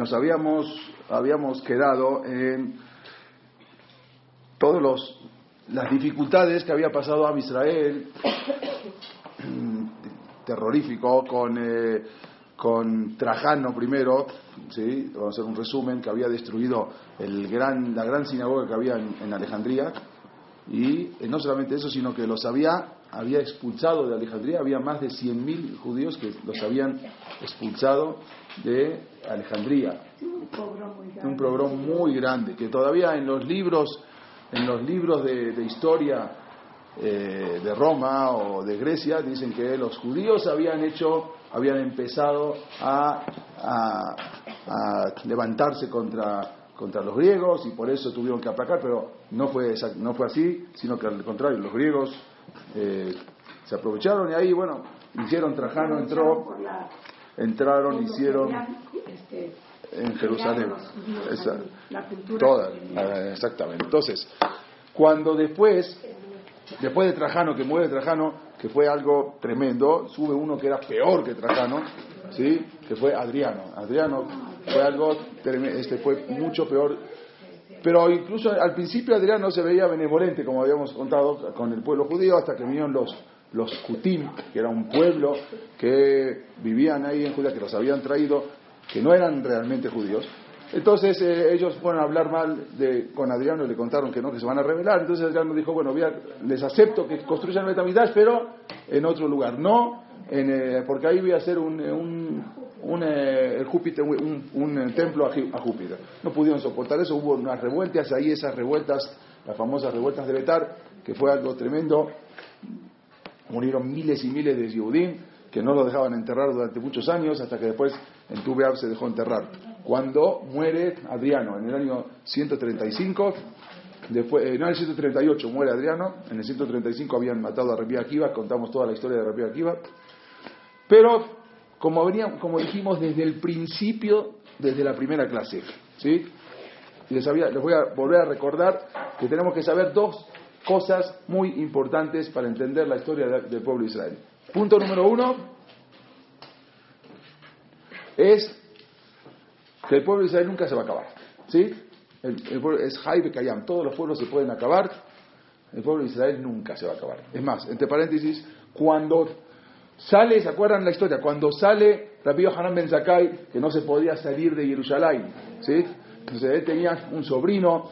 Nos habíamos, habíamos quedado en todas las dificultades que había pasado a Israel, terrorífico, con, eh, con Trajano primero, ¿sí? vamos a hacer un resumen, que había destruido el gran, la gran sinagoga que había en, Alejandría, y eh, no solamente eso, sino que los había, había expulsado de Alejandría, había más de 100.000 judíos que los habían expulsado de Alejandría. Un programa muy grande, que todavía en los libros, en los libros de, historia eh, de Roma o de Grecia dicen que los judíos habían hecho, habían empezado a, levantarse contra contra los griegos y por eso tuvieron que aplacar, pero no fue, no fue así, sino que al contrario, los griegos eh, se aprovecharon y ahí, bueno, hicieron, Trajano entró, entraron, hicieron este, en Jerusalén. toda, exactamente. Entonces, cuando después, después de Trajano, que muere Trajano, que fue algo tremendo, sube uno que era peor que Trajano, ¿sí? que fue Adriano. Adriano fue algo este fue mucho peor. Pero incluso al principio Adriano se veía benevolente, como habíamos contado, con el pueblo judío, hasta que vinieron los los Kutim, que era un pueblo que vivían ahí en Judea, que los habían traído, que no eran realmente judíos. Entonces eh, ellos fueron a hablar mal de, con Adriano y le contaron que no, que se van a rebelar. Entonces Adriano dijo, bueno, les acepto que construyan Betamidash, pero en otro lugar. No, eh, porque ahí voy a hacer un, un, un, eh, Júpiter, un, templo a, Júpiter. No pudieron soportar eso, hubo unas revueltas, ahí esas revueltas, las famosas revueltas de Betar, que fue algo tremendo murieron miles y miles de Yehudim que no lo dejaban enterrar durante muchos años hasta que después en Tubeab se dejó enterrar. Cuando muere Adriano en el año 135, después, eh, no en el 138 muere Adriano, en el 135 habían matado a Rabbi Akiva, contamos toda la historia de Rabbi Akiva, pero como, como dijimos desde el principio, desde la primera clase, ¿sí? Les, les voy a volver a recordar que tenemos que saber dos cosas muy importantes para entender la historia del pueblo de Israel. Punto número uno es que el pueblo de Israel nunca se va a acabar. ¿Sí? Pueblo es Jaibe Kayam, todos los pueblos se pueden acabar, el pueblo de Israel nunca se va a acabar. Es más, entre paréntesis, cuando sale, ¿se acuerdan la historia? Cuando sale Rabbi Hanan Ben Zakai, que no se podía salir de Jerusalén, ¿sí? Entonces él tenía un sobrino,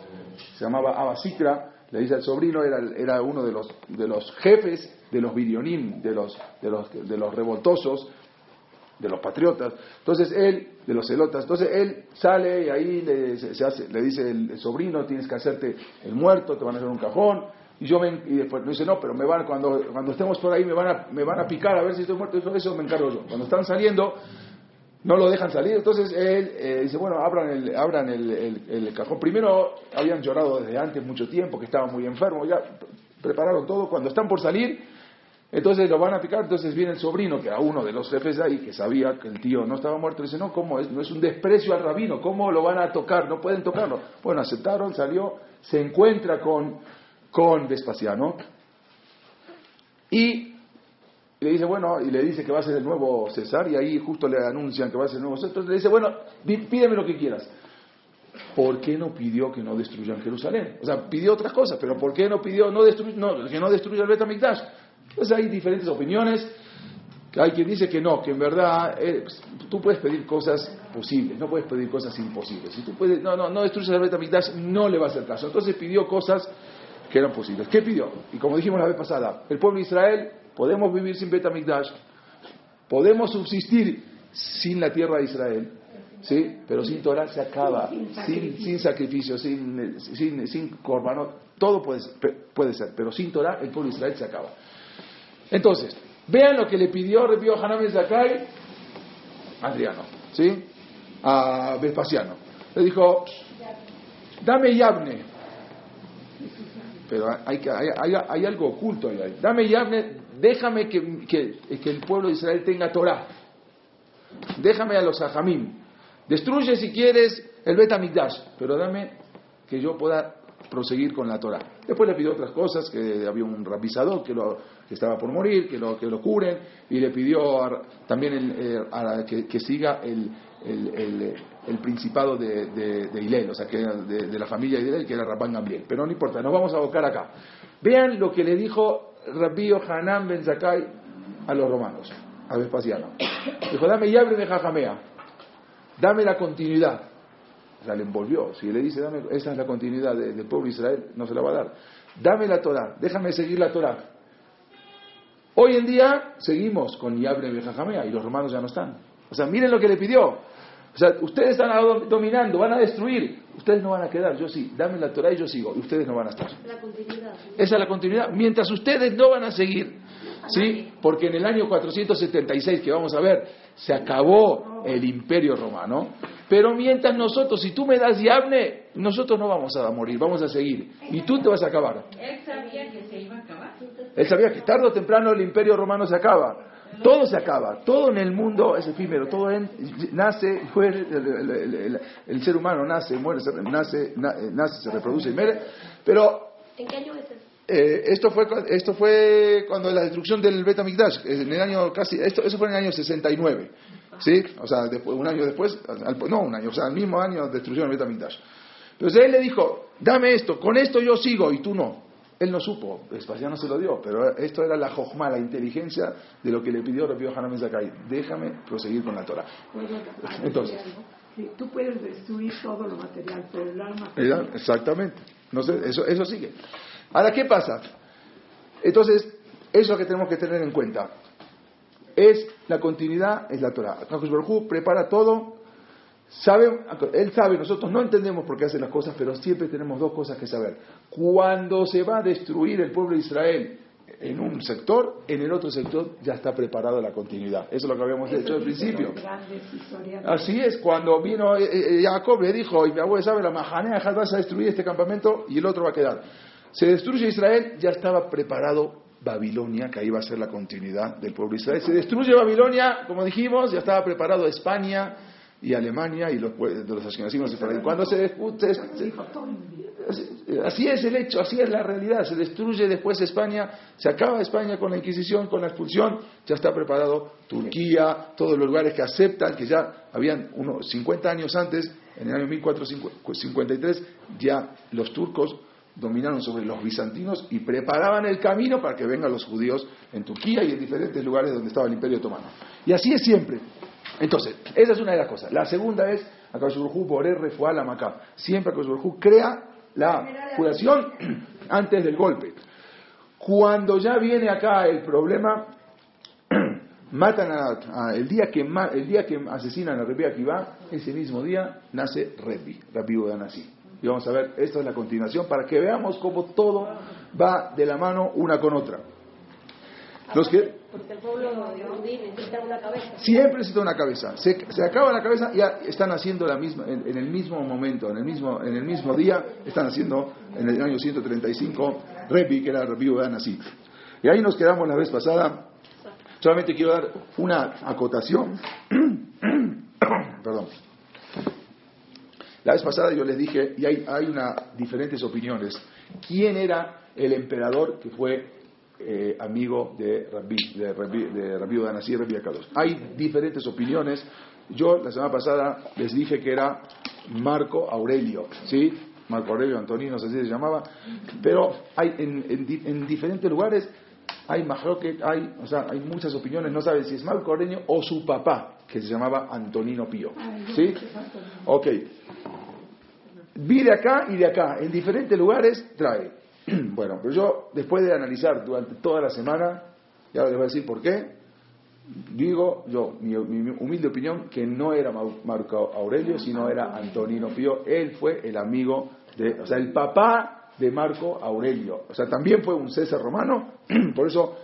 se llamaba Abasikra, le dice al sobrino, era, era uno de los, de los jefes de los virionim, de los, de, los, de los revoltosos, de los patriotas. Entonces él, de los celotas, entonces él sale y ahí le, se hace, le dice el, sobrino, tienes que hacerte el muerto, te van a hacer un cajón. Y yo me, y después me dice, no, pero me van, cuando, cuando estemos por ahí me van, a, me van a picar a ver si estoy muerto, eso, eso me encargo yo. Cuando están saliendo, no lo dejan salir. Entonces él eh, dice, bueno, abran, el, abran el, cajón. Primero habían llorado desde antes mucho tiempo, que estaba muy enfermo, ya prepararon todo. Cuando están por salir, entonces lo van a picar. Entonces viene el sobrino, que era uno de los jefes ahí, que sabía que el tío no estaba muerto. Dice, no, ¿cómo es? No es un desprecio al rabino, ¿cómo lo van a tocar? No pueden tocarlo. Bueno, aceptaron, salió, se encuentra con, con Vespasiano. Y y le dice, bueno, y le dice que va a ser el nuevo César, y ahí justo le anuncian que va a ser el nuevo César. Entonces le dice, bueno, pídeme lo que quieras. ¿Por qué no pidió que no destruyan Jerusalén? O sea, pidió otras cosas, pero ¿por qué no pidió no que no destruya el Betamikdash? Entonces hay diferentes opiniones. Hay quien dice que no, que en verdad eh, tú puedes pedir cosas posibles, no puedes pedir cosas imposibles. Si tú puedes, no, no, no destruyes el Betamikdash, no le va a hacer caso. Entonces pidió cosas que eran posibles. ¿Qué pidió? Y como dijimos la vez pasada, el pueblo de Israel podemos vivir sin Betamigdash, podemos subsistir sin la tierra de Israel, ¿sí? pero sin Torah se acaba, sin, sacrificio, sin, sin, sin todo puede, puede ser, pero sin Torah el pueblo de Israel se acaba. Entonces, vean lo que le pidió, repito, Hanam Zakai, Adriano. ¿sí? a Vespasiano. Le dijo, dame Yabne. Pero hay, hay, hay, algo oculto ahí. Dame Yabne, déjame que, que, el pueblo de Israel tenga Torah. Déjame a los Ajamim. Destruye si quieres el Betamigdash, pero dame que yo pueda proseguir con la Torah. Después le pidió otras cosas, que había un rabizador que, lo, que estaba por morir, que lo, que lo curen, y le pidió también eh, que, siga el, el, principado de, de, o sea, que de, la familia de Hilel, que era Rabban Gamliel. Pero no importa, nos vamos a abocar acá. Vean lo que le dijo Rabbi Hanan Ben Zakai a los romanos, a Vespasiano. Dijo, dame llave de Jajamea, dame la continuidad. O sea, le envolvió. Si le dice, dame, esa es la continuidad del pueblo de Israel, no se la va a dar. Dame la Torah, déjame seguir la Torah. Hoy en día seguimos con Yabre Bejajamea y los romanos ya no están. O sea, miren lo que le pidió. O sea, ustedes están dominando, van a destruir. Ustedes no van a quedar, yo sí. Dame la Torah y yo sigo. Y ustedes no van a estar. La continuidad. Esa es la continuidad. Mientras ustedes no van a seguir. ¿Sí? Porque en el año 476, que vamos a ver, se acabó el imperio romano. Pero mientras nosotros, si tú me das Yavne, nosotros no vamos a morir, vamos a seguir. Y tú te vas a acabar. Él sabía que se iba a acabar. Él sabía que tarde o temprano el imperio romano se acaba. Todo se acaba, todo en el mundo es efímero, todo nace, muere, el, ser humano nace, muere, se, nace, nace, se reproduce y muere. Pero ¿En qué año es eso? Eh, esto fue esto fue cuando la destrucción del Betamigdash, en el año casi esto eso fue en el año 69. ¿Sí? O sea, después, un año después, no un año, o sea, el mismo año destruyeron el Betamigdash. Entonces él le dijo, dame esto, con esto yo sigo y tú no. Él no supo, Vespasiano se lo dio, pero esto era la jojma, la inteligencia de lo que le pidió Rabbi Hanan Zakai. Déjame proseguir con la Torah. Entonces, tú puedes destruir todo lo material, pero el alma. Exactamente. No sé, eso, eso sigue. Ahora, ¿qué pasa? Entonces, eso es lo que tenemos que tener en cuenta. Es la continuidad, es la Torah. Baruj prepara todo Sabe, él sabe, nosotros no entendemos por qué hace las cosas, pero siempre tenemos dos cosas que saber. Cuando se va a destruir el pueblo de Israel en un sector, en el otro sector ya está preparada la continuidad. Eso es lo que habíamos dicho al principio. Así es, cuando vino eh, eh, Jacob le dijo, y mi abuelo sabe, la majanea, vas a destruir este campamento y el otro va a quedar. Se destruye Israel, ya estaba preparado Babilonia, que ahí va a ser la continuidad del pueblo de Israel. Se destruye Babilonia, como dijimos, ya estaba preparado España, y Alemania y los, de los ashkenazim Cuando se discute, así es el hecho, así es la realidad. Se destruye después España, se acaba España con la Inquisición, con la expulsión, ya está preparado Turquía, todos los lugares que aceptan, que ya habían unos 50 años antes, en el año 1453, ya los turcos dominaron sobre los bizantinos y preparaban el camino para que vengan los judíos en Turquía y en diferentes lugares donde estaba el Imperio Otomano. Y así es siempre. Entonces, esa es una de las cosas. La segunda es, Akashurhu Borer Refuá la Macá. Siempre Akashurhu crea la curación antes del golpe. Cuando ya viene acá el problema, matan a, el día que el día que asesinan a Rabbi Akiva, ese mismo día nace Rebbi, Rabbi Udanasi. Y vamos a ver, esto es la continuación para que veamos cómo todo va de la mano una con otra. Los que, porque el pueblo necesita una cabeza. Siempre necesita una cabeza. Se, acaba la cabeza y ya están haciendo la misma, en, el mismo momento, en el mismo, en el mismo día, están haciendo en el año 135 Rebi, que era Rebi así. Y ahí nos quedamos la vez pasada. Solamente quiero dar una acotación. Perdón. La vez pasada yo les dije, y hay, hay una, diferentes opiniones, quién era el emperador que fue eh, amigo de Rabbi, de Rabbi, de Rabbi y Rabbi Akados. Hay diferentes opiniones. Yo la semana pasada les dije que era Marco Aurelio, ¿sí? Marco Aurelio Antonino, no sé si se llamaba, pero hay en, en, diferentes lugares hay que hay, o sea, hay muchas opiniones, no saben si es Marco Aurelio o su papá, que se llamaba Antonino Pío. ¿Sí? Ok. Vi de acá y de acá, en diferentes lugares trae bueno, pero yo, después de analizar durante toda la semana, ya les voy a decir por qué, digo yo, mi, humilde opinión, que no era Marco Aurelio, sino era Antonino Pío. Él fue el amigo de, o sea, el papá de Marco Aurelio. O sea, también fue un César romano, por eso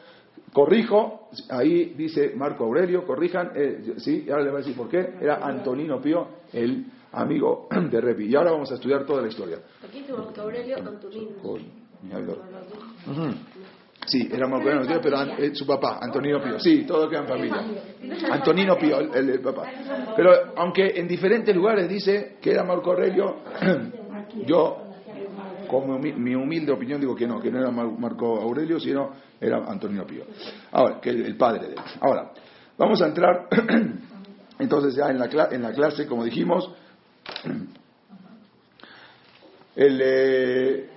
corrijo, ahí dice Marco Aurelio, corrijan, eh, sí, ahora les voy a decir por qué, era Antonino Pío, el amigo de Repi. Y ahora vamos a estudiar toda la historia. Aquí dice Marco Aurelio Antonino. Sí, era Marco Aurelio, pero eh, su papá, Antonino Pío. Sí, todo queda en familia. Antonino Pío, el, el papá. Pero aunque en diferentes lugares dice que era Marco Aurelio, yo como mi, mi humilde opinión digo que no, que no era Mar- Marco Aurelio, sino era Antonio Pío. Ahora, que el, el padre de él. Ahora, vamos a entrar entonces ya en la, en la clase, como dijimos. El, eh,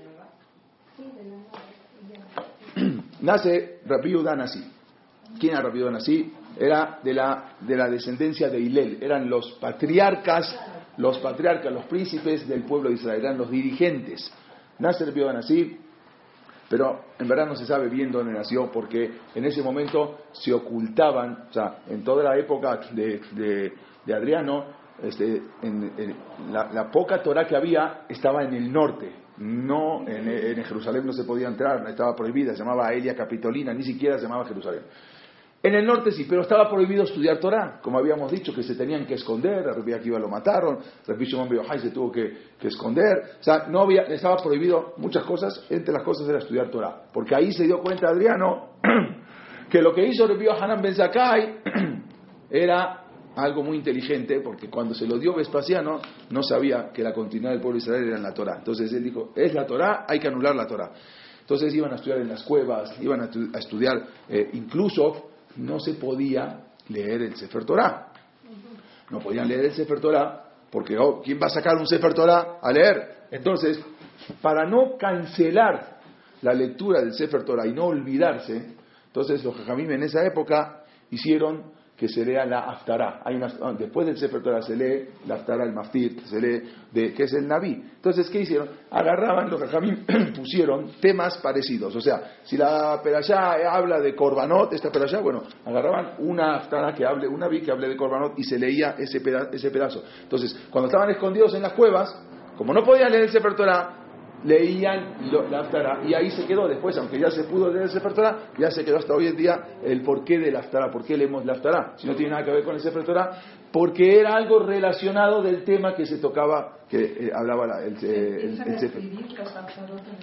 nace Rabbi Danasí. ¿Quién era Rabbi Danasí? Era de la, de la descendencia de Hilel. Eran los patriarcas, los patriarcas, los príncipes del pueblo de Israel. Eran los dirigentes. Nace Rabbi Danasí, pero en verdad no se sabe bien dónde nació porque en ese momento se ocultaban, o sea, en toda la época de, de- Adriano, este, en la, la poca Torah que había estaba en el norte, no en, Jerusalén no se podía entrar, estaba prohibida, se llamaba Elia Capitolina, ni siquiera se llamaba Jerusalén. En el norte sí, pero estaba prohibido estudiar Torah, como habíamos dicho, que se tenían que esconder, a Rabbi Akiva lo mataron, Rabbi Shimon se tuvo que, esconder, o sea, no había, estaba prohibido muchas cosas, entre las cosas era estudiar Torah, porque ahí se dio cuenta Adriano que lo que hizo Rabbi Hanan Ben Zakkai era algo muy inteligente, porque cuando se lo dio Vespasiano, no sabía que la continuidad del pueblo de Israel era en la Torah. Entonces él dijo, es la Torah, hay que anular la Torah. Entonces iban a estudiar en las cuevas, iban a, a estudiar, eh, incluso no se podía leer el Sefer Torah. No podían leer el Sefer Torah, porque oh, ¿quién va a sacar un Sefer Torah a leer? Entonces, para no cancelar la lectura del Sefer Torah y no olvidarse, entonces los Jajamim en esa época hicieron que se lea la Haftarah. Hay una, ah, después del Sefer Torah se lee la Haftarah, el Maftir, se lee de, que es el Naví. Entonces, ¿qué hicieron? Agarraban, los Jajamim pusieron temas parecidos. O sea, si la Perashá habla de Korbanot, esta Perashá, bueno, agarraban una Haftarah que hable, una Naví que hable de Korbanot y se leía ese, peda- ese pedazo. Entonces, cuando estaban escondidos en las cuevas, como no podían leer el Sefer Torah, leían lo- la Haftarah y ahí se quedó después, aunque ya se pudo leer el Sefer Torah, ya se quedó hasta hoy en día el porqué de la Haftarah, por qué leemos la Haftarah, si no tiene nada que ver con el Sefer Torah, porque era algo relacionado del tema que se tocaba, que eh, hablaba la- el, eh, el- el Sefer.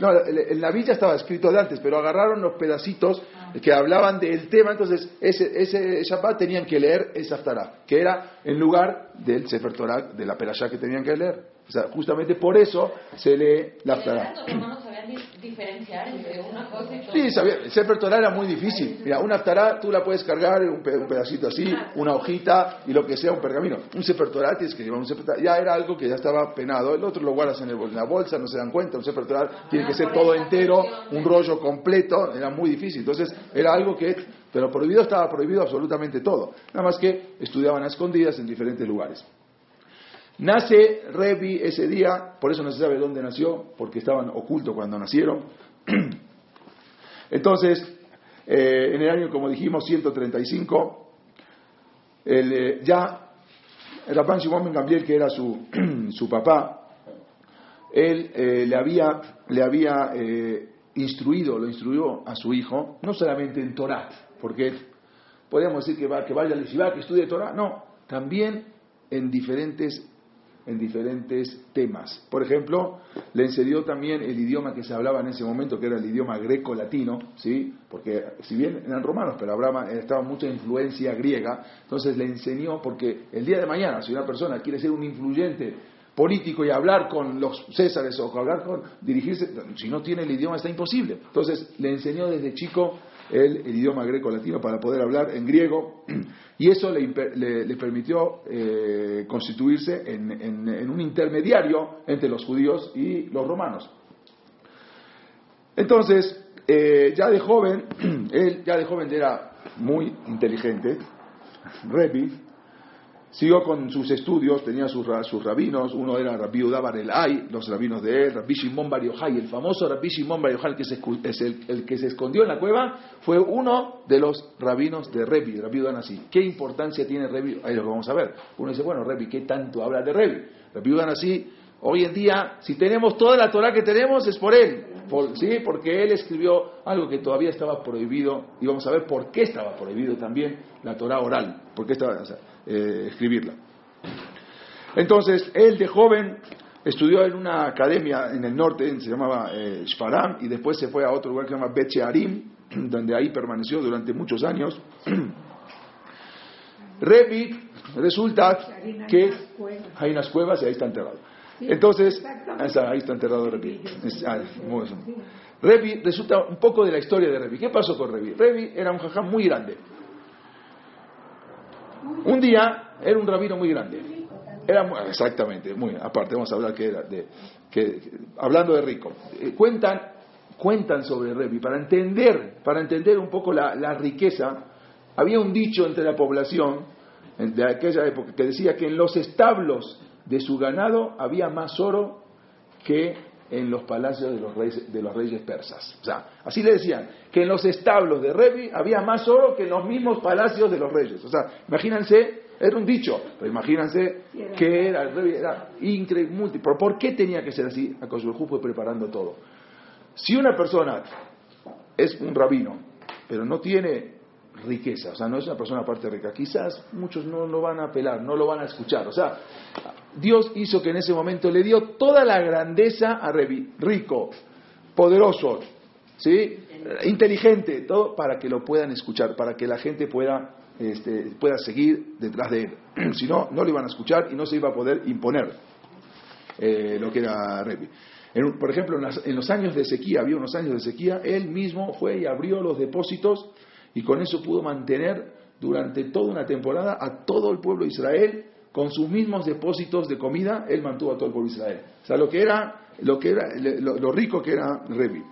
No, el, el estaba escrito de antes, pero agarraron los pedacitos que hablaban del tema, entonces ese, ese Shabbat tenían que leer esa Haftarah, que era en lugar del Sefer Torah, de la Perashá que tenían que leer. O sea, justamente por eso se lee la Haftarah. Los romanos sabían di- diferenciar entre una cosa y otra. Sí, sabía, el Sefer Torah era muy difícil. Mira, una Haftarah tú la puedes cargar en un, pe- un pedacito así, una hojita y lo que sea, un pergamino. Un Sefer Torah tienes que llevar un Sefer Torah. Ya era algo que ya estaba penado. El otro lo guardas en, el en la bolsa, no se dan cuenta. Un Sefer Torah tiene que ser todo entero, un rollo completo. Era muy difícil. Entonces, era algo que... Pero prohibido estaba prohibido absolutamente todo. Nada más que estudiaban a escondidas en diferentes lugares. Nace Revi ese día, por eso no se sabe dónde nació, porque estaban ocultos cuando nacieron. Entonces, eh, en el año, como dijimos, 135, el, eh, ya Rabban Shimon Ben Gamliel, que era su, su papá, él eh, le había, le había instruido, lo instruyó a su hijo, no solamente en Torah, porque podríamos decir que, va, que vaya al Yeshiva, que estudie Torah, no, también en diferentes, en diferentes temas. Por ejemplo, le enseñó también el idioma que se hablaba en ese momento, que era el idioma greco-latino, ¿sí? porque si bien eran romanos, pero hablaba, estaba mucha influencia griega, entonces le enseñó, porque el día de mañana, si una persona quiere ser un influyente político y hablar con los césares o hablar con dirigirse, si no tiene el idioma está imposible. Entonces le enseñó desde chico el, idioma greco-latino para poder hablar en griego y eso le, le- le permitió eh, constituirse en, en- un intermediario entre los judíos y los romanos. Entonces, eh, ya de joven, él ya de joven era muy inteligente, Revi, Siguió con sus estudios, tenía sus, sus rabinos, uno era Rabbi Udabar el Ay, los rabinos de él, Rabbi Shimon Bar el famoso Rabbi Shimon Bar Yochai, que se el, el que se escondió en la cueva, fue uno de los rabinos de Revi, Rabbi Udanasi. ¿Qué importancia tiene Revi? Ahí lo vamos a ver. Uno dice, bueno, Revi, ¿qué tanto habla de Revi? Rabbi Udanasi, hoy en día, si tenemos toda la Torah que tenemos, es por él. Sí, porque él escribió algo que todavía estaba prohibido, y vamos a ver por qué estaba prohibido también la Torah oral, por qué estaba o sea, eh, escribirla. Entonces, él de joven estudió en una academia en el norte, se llamaba eh, Shparam, y después se fue a otro lugar que se llama Bet Shearim, donde ahí permaneció durante muchos años. Rebbe resulta que hay unas cuevas y ahí está enterrado. Entonces, ahí está enterrado. Es- ah. Rebbe resulta un poco de la historia de Rebbe. ¿Qué pasó con Rebbe? Rebbe era un jajam muy grande. Un día era un rabino muy grande. Era muy- exactamente, muy aparte vamos a hablar que era de que hablando de rico. Eh, cuentan cuentan sobre Rebbe para entender para entender un poco la, riqueza. Había un dicho entre la población de aquella época que decía que en los establos de su ganado había más oro que en los palacios de los reyes, de los reyes persas. O sea, así le decían, que en los establos de Revi había más oro que en los mismos palacios de los reyes. O sea, imagínense, era un dicho, pero imagínense que era, era increíble, multi- ¿Por ¿Por qué tenía que ser así? Akosberjú fue preparando todo. Si una persona es un rabino, pero no tiene riqueza, o sea, no es una persona aparte rica, quizás muchos no lo van a apelar, no lo van a escuchar. O sea, Dios hizo que en ese momento le dio toda la grandeza a Revi, rico, poderoso, ¿sí? inteligente, todo para que lo puedan escuchar, para que la gente pueda, este, pueda seguir detrás de él. si no, no lo iban a escuchar y no se iba a poder imponer eh, lo que era Revi. En por ejemplo, en, las- en los años de sequía, había unos años de sequía, él mismo fue y abrió los depósitos y con eso pudo mantener durante toda una temporada a todo el pueblo de Israel con sus mismos depósitos de comida, él mantuvo a todo el pueblo de Israel. O sea, lo que era, lo, que era, lo, lo rico que era Revi.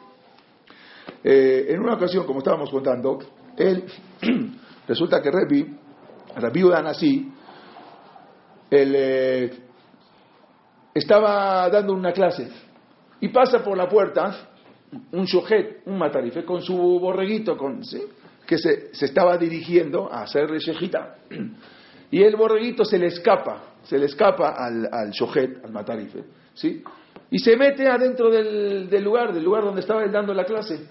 Eh, en una ocasión, como estábamos contando, él, resulta que Revi, Rabbi Udanasí, él eh, estaba dando una clase y pasa por la puerta un shojet, un matarife, con su borreguito, con, ¿sí? Que se, estaba dirigiendo a hacerle shejita. Y el borreguito se le escapa, se le escapa al, al shojet, al matarife, ¿sí? y se mete adentro del, lugar, del lugar donde estaba él dando la clase.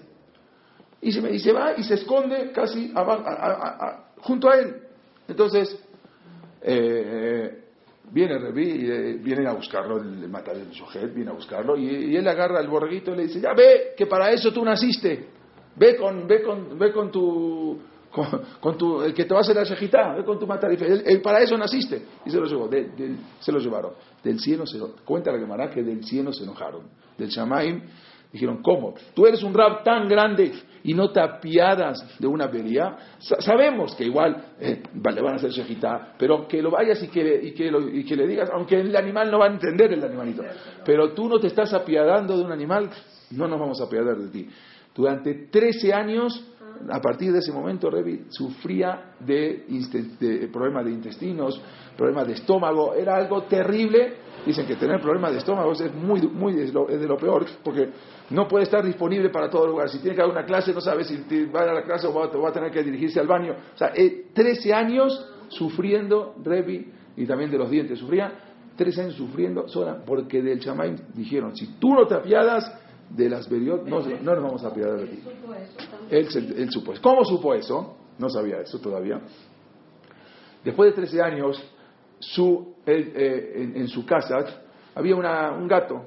Y se, y se va y se esconde casi aba- a- a- a- a- junto a él. Entonces, eh, viene Revi eh, vienen a buscarlo, el, el matar el sujet, viene a buscarlo, y, y él agarra al borreguito y le dice, ya ve, que para eso tú naciste, ve con, ve con, ve con tu, con, tu, el que te va a hacer la shejitá, ve con tu matarife, él, él para eso naciste, y se lo llevó, de- se lo llevaron, del cielo se cuenta la Gemara que del cielo se enojaron, del Shamaim, dijeron, ¿cómo? Tú eres un rab tan grande y no te apiadas de una avería. Sa- sabemos que igual eh, le van a hacer shejitá, pero que lo vayas y que, y, que lo- y que le digas, aunque el animal no va a entender el animalito, pero tú no te estás apiadando de un animal, no nos vamos a apiadar de ti. Durante 13 años, a partir de ese momento, Revi sufría de, problemas de intestinos, problemas de estómago, era algo terrible. Dicen que tener problemas de estómago es muy, muy es lo, es de lo peor, porque no puede estar disponible para todo lugar. Si tiene que dar una clase, no sabe si va a la clase o va, a- va a tener que dirigirse al baño. O sea, eh, 13 años sufriendo, Revi, y también de los dientes, sufría 13 años sufriendo sola, porque del chamay dijeron, si tú no te apiadas de las Beriot, no, no nos vamos a apiadar de ti. Él, él supo eso. ¿Cómo supo eso? No sabía eso todavía. Después de 13 años, su, él, eh, en, en su casa había una- un gato.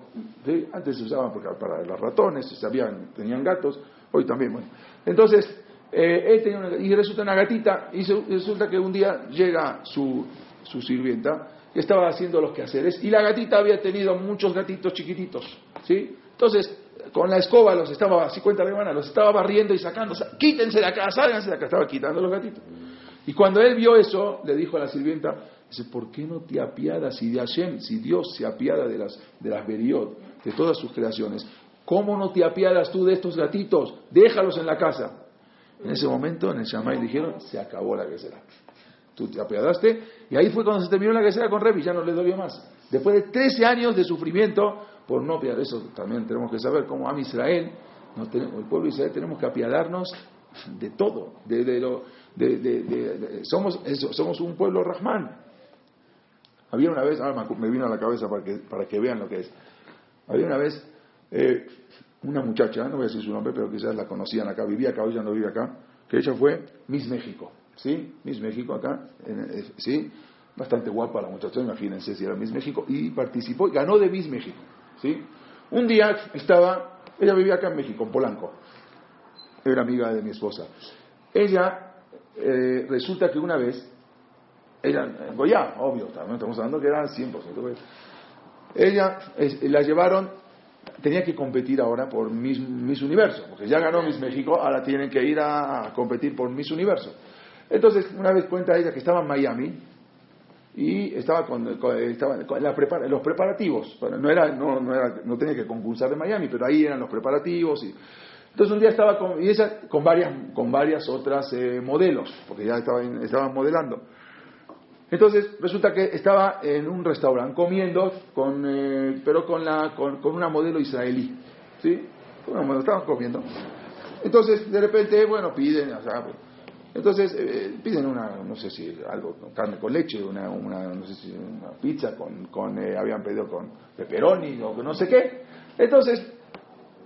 ¿sí? Antes se usaban para, para los ratones, sabían, tenían gatos, hoy también. Bueno. Entonces, eh, él tenía una, y resulta una gatita, y se- resulta que un día llega su, su sirvienta, que estaba haciendo los quehaceres, y la gatita había tenido muchos gatitos chiquititos. ¿sí? Entonces, con la escoba los estaba, así cuenta los estaba barriendo y sacando, quítense de acá, sálganse de acá, estaba quitando los gatitos. Y cuando él vio eso, le dijo a la sirvienta, dice, ¿por qué no te apiadas si de Hashem, si Dios se apiada de las, de las Beriot, de todas sus creaciones, ¿cómo no te apiadas tú de estos gatitos? Déjalos en la casa. En ese momento, en el Shammai dijeron, se acabó la quesera. Tú te apiadaste, y ahí fue cuando se terminó la quesera con Revi, ya no le dolió más. Después de 13 años de sufrimiento, por no apiadar, eso también tenemos que saber, como a Israel, no tenemos- el pueblo de Israel tenemos que apiadarnos de todo, de, de lo, de, de- somos, eso, somos un pueblo Rahman. Había una vez, ahora me vino a la cabeza para que, para que vean lo que es. Había una vez eh, una muchacha, no voy a decir su nombre, pero quizás la conocían acá, vivía acá, hoy ya no vive acá, que ella fue Miss México, ¿sí? Miss México acá, en- ¿sí? Bastante guapa la muchacha, imagínense si era Miss México, y participó, y ganó de Miss México, ¿sí? Un día estaba, ella vivía acá en México, en Polanco, era amiga de mi esposa. Ella, eh, resulta que una vez, ella, en Goya, obvio, estamos hablando que era 100%. Goya. Ella, es- la llevaron, tenía que competir ahora por Miss, Miss Universo, porque ya ganó Miss México, ahora tienen que ir a, competir por Miss Universo. Entonces, una vez cuenta ella que estaba en Miami y estaba con, con- con la prepara- los preparativos. Bueno, no, era, no, no, era, no tenía que concursar en Miami, pero ahí eran los preparativos. Y, entonces un día estaba con, y ella, con, varias, con varias otras eh, modelos, porque ya estaban, estaban modelando. Entonces resulta que estaba en un restaurante comiendo, con, eh, pero con, la, con, con una modelo israelí. ¿Sí? Modelo, estaban comiendo. Entonces de repente, bueno, piden, o sea, entonces eh, piden una, no sé si algo, carne con leche, una, una no sé si una pizza con, con eh, habían pedido con pepperoni o no sé qué. Entonces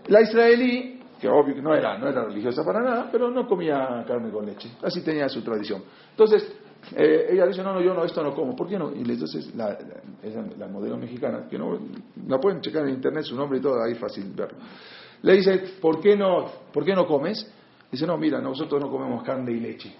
la israelí, que obvio que no era, no era religiosa para nada, pero no comía carne con leche. Así tenía su tradición. Entonces, eh, ella dice, no, no, yo no, esto no como. ¿Por qué no? Y entonces la, la, la modelo mexicana, que no, la pueden checar en internet, su nombre y todo, ahí fácil verlo. Le dice, ¿por qué no, ¿por qué no comes? Dice, no, mira, nosotros no comemos carne y leche.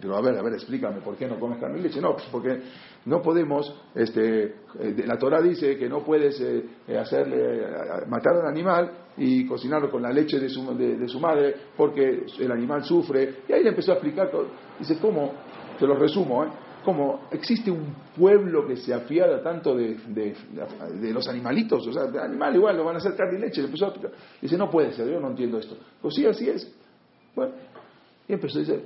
Pero a ver, a ver, explícame, ¿por qué no comes carne y leche? No, pues porque no podemos, este, eh, la Torah dice que no puedes eh, eh, hacerle, matar a un animal y cocinarlo con la leche de su, de, de su madre porque el animal sufre. Y ahí le empezó a explicar todo. Dice, ¿cómo? Te lo resumo, ¿eh? ¿Cómo existe un pueblo que se afiada tanto de, de- los animalitos? O sea, de animal igual, lo van a hacer carne y leche. Le empezó a. Dice, no puede ser, yo no entiendo esto. Pues sí, así es. Bueno, y empezó, dice,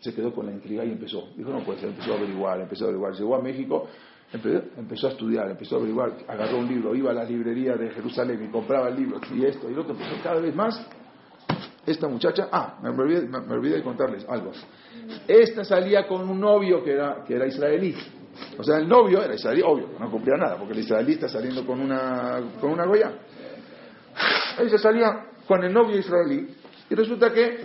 se quedó con la intriga y empezó. Dijo, no puede ser, empezó a averiguar, empezó a averiguar. Llegó a México, empezó, a estudiar, empezó a averiguar, agarró un libro, iba a la librería de Jerusalén y compraba el libro, y esto, y lo otro, empezó cada vez más. Esta muchacha, ah, me olvidé, me- de contarles algo. Esta salía con un novio que era, que era israelí. O sea, el novio era israelí, obvio, no cumplía nada, porque el israelí está saliendo con una, con una goya. Ella salía con el novio israelí y resulta que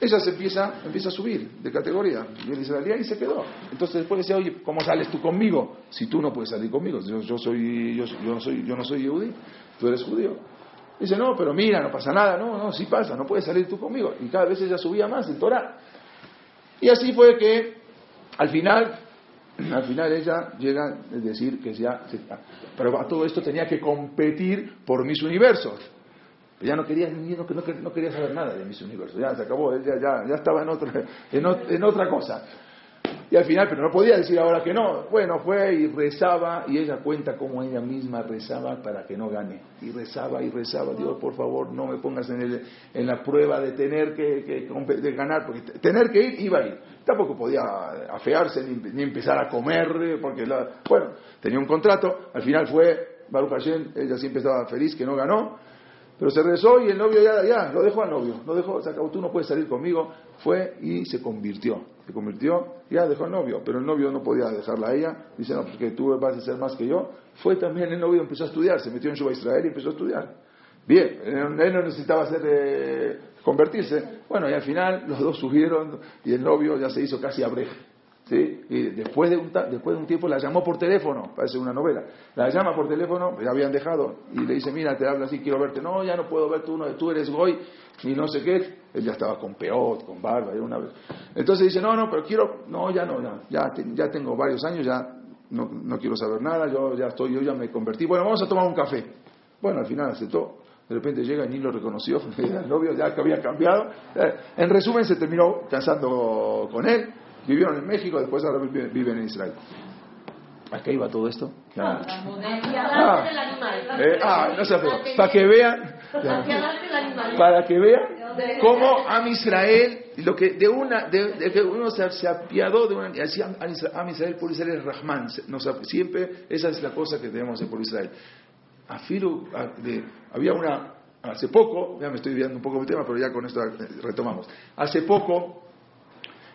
ella se empieza, empieza a subir de categoría y el israelí ahí se quedó. Entonces después decía, oye, ¿cómo sales tú conmigo? Si tú no puedes salir conmigo, yo, yo soy, yo, yo no soy, yo no soy tú eres judío. Dice, no, pero mira, no pasa nada, no, no, sí pasa, no puedes salir tú conmigo. Y cada vez ella subía más en Torah. Y así fue que al final, al final ella llega a decir que ya, pero a todo esto tenía que competir por mis universos. Ya no quería, no, no, no quería saber nada de mis universos, ya se acabó, ya, ya, ya estaba en otra, en, en otra cosa. Y al final, pero no podía decir ahora que no. Bueno, fue y rezaba, y ella cuenta cómo ella misma rezaba para que no gane. Y rezaba y rezaba, Dios, por favor, no me pongas en, el, en la prueba de tener que, que de ganar, porque tener que ir, iba a ir. Tampoco podía afearse ni, ni empezar a comer, eh, porque, la, bueno, tenía un contrato. Al final fue, Baruch Hashem, ella siempre estaba feliz que no ganó. Pero se rezó y el novio ya, ya, lo dejó al novio, lo dejó, se acabó, tú no puedes salir conmigo, fue y se convirtió, se convirtió, ya dejó al novio, pero el novio no podía dejarla a ella, dice, no, porque tú vas a ser más que yo, fue también el novio, empezó a estudiar, se metió en Shuba Israel y empezó a estudiar. Bien, él no necesitaba hacer, eh, convertirse, bueno, y al final los dos subieron y el novio ya se hizo casi abreje. ¿Sí? Y después de, un después de un tiempo la llamó por teléfono, parece una novela. La llama por teléfono, ya habían dejado, y le dice, mira, te habla así, quiero verte. No, ya no puedo verte, tú, no, tú eres goy, y no sé qué. Él ya estaba con peot, con barba, una vez. Entonces dice, no, no, pero quiero, no, ya no, ya, ya, ya tengo varios años, ya no, no quiero saber nada, yo ya estoy, yo ya me convertí. Bueno, vamos a tomar un café. Bueno, al final aceptó. De repente llega y ni lo reconoció, era el novio ya que había cambiado. Eh, En resumen, se terminó casando con él. Vivieron en México, después ahora viven, viven en Israel. ¿A qué iba todo esto? Del animal. Eh, ah, no se feo. Para que vean, del para que vean cómo Am Israel, lo que de una, de, de que uno se, se apiadó de una, así Am Am Israel por Israel es Rahman, se- nos ap- siempre esa es la cosa que debemos hacer por Israel. Afilu, a- de- había una, hace poco, ya me estoy viendo un poco el tema, pero ya con esto eh, retomamos. Hace poco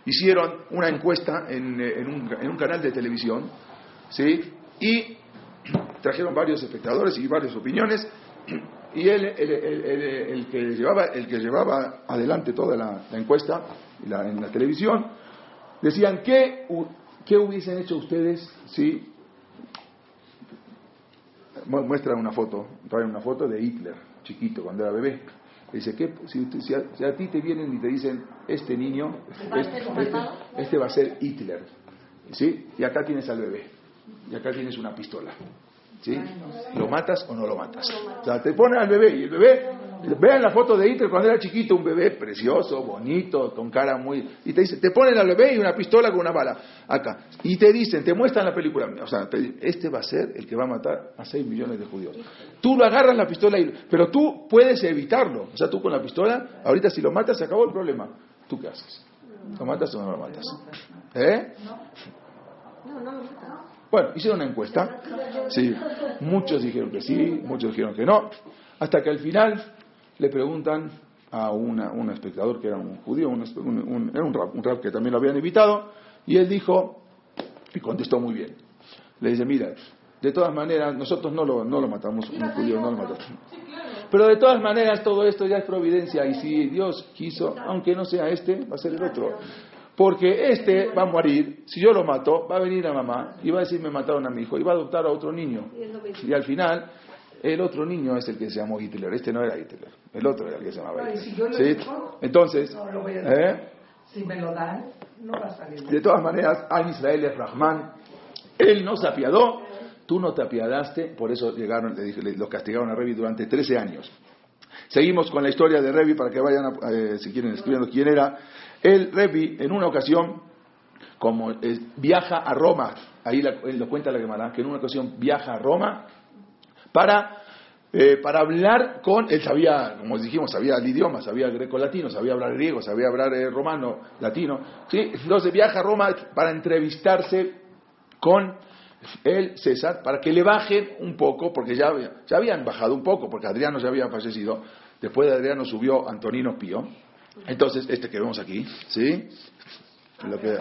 hicieron una encuesta en, eh, en un, en un canal de televisión, ¿sí? Y trajeron varios espectadores y varias opiniones y él, el, el- el- que llevaba, el que llevaba adelante toda la, la encuesta la- en la televisión, decían, ¿qué, ¿qué hubiesen hecho ustedes si mu- muestra una foto, trae una foto de Hitler, chiquito, cuando era bebé. Dice, ¿qué, si, a, si a ti te vienen y te dicen, este niño, ¿Va a este, este- este va a ser Hitler, ¿sí? Y acá tienes al bebé, y acá tienes una pistola, ¿sí? ¿Lo matas o no lo matas? O sea, te ponen al bebé, y el bebé, vean la foto de Hitler cuando era chiquito, un bebé precioso, bonito, con cara muy... Y te dicen, te ponen al bebé y una pistola con una bala, acá. Y te dicen, te muestran la película, o sea, te dicen, este va a ser el que va a matar a 6 millones de judíos. Tú lo agarras la pistola, y, pero tú puedes evitarlo. O sea, tú con la pistola, ahorita si lo matas, se acabó el problema. ¿Tú qué haces? ¿Lo matas o no lo matas? ¿Eh? No, no lo mata. Bueno, hicieron una encuesta. Sí, muchos dijeron que sí, muchos dijeron que no. Hasta que al final le preguntan a una- un espectador que era un judío, un, un- un- era un que también lo habían invitado, y él dijo, y contestó muy bien. Le dice, mira, de todas maneras, nosotros no lo, no lo matamos, un judío no lo matamos. Pero de todas maneras, todo esto ya es providencia, y si Dios quiso, aunque no sea este, va a ser el otro. Porque este va a morir, si yo lo mato, va a venir a mamá y va a decir me mataron a mi hijo y va a adoptar a otro niño. Y al final, el otro niño es el que se llamó Hitler, este no era Hitler, el otro era el que se llamaba No, Hitler. si yo lo ¿Sí? digo, Entonces, no lo voy a ¿eh? Si me lo dan, no va a salir. de todas maneras, Am Israel es Rahman, él no se apiadó, tú no te apiadaste, por eso llegaron, le dije, le- los castigaron a Revi durante 13 años. Seguimos con la historia de Revi para que vayan, a- eh, si quieren, escribiendo quién era. El Revi, en una ocasión, como eh, viaja a Roma, ahí la- él lo cuenta la Gemara, que en una ocasión viaja a Roma para, eh, para hablar con, él sabía, como dijimos, sabía el idioma, sabía greco-latino, sabía hablar griego, sabía hablar eh, romano, latino, ¿sí? entonces viaja a Roma para entrevistarse con el César, para que le bajen un poco, porque ya, ya habían bajado un poco, porque Adriano ya había fallecido, después de Adriano subió Antonino Pío, entonces este que vemos aquí, ¿sí? Lo que,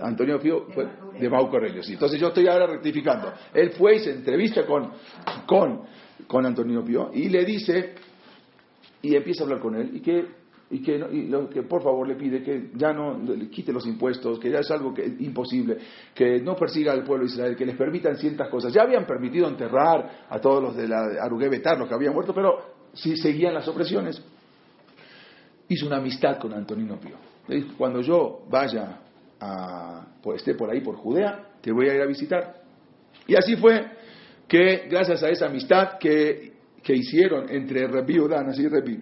Antonio Pío fue de Mau Correlio, sí. Entonces yo estoy ahora rectificando. Él fue y se entrevista con, con, con Antonio Pío y le dice, y empieza a hablar con él, y que, y que, y lo que por favor le pide que ya no le quite los impuestos, que ya es algo que imposible, que no persiga al pueblo de Israel, que les permitan ciertas cosas. Ya habían permitido enterrar a todos los de la Arugué Betar, los que habían muerto, pero sí seguían las opresiones. Hizo una amistad con Antonino Pío. Cuando yo vaya a, por- esté por ahí por Judea, te voy a ir a visitar. Y así fue que gracias a esa amistad que, que hicieron entre Rabbi Udán, así Rabbi,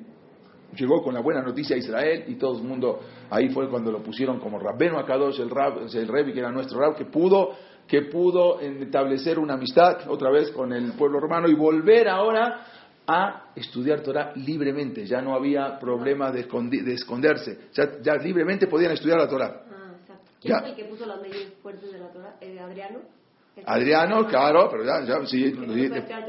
llegó con la buena noticia a Israel y todo el mundo, ahí fue cuando lo pusieron como Rabbeno Akadosh, el, rab, el Rebbe que era nuestro rab, que pudo, que pudo establecer una amistad otra vez con el pueblo romano y volver ahora a estudiar Torah libremente. Ya no había problema de, escondi- de esconderse, ya, ya libremente podían estudiar la Torah. Ah, exacto. ¿Quién Ya. es el que puso las leyes fuertes de la Torah? ¿Eh, ¿Adriano? Adriano, claro, pero ya, ya sí,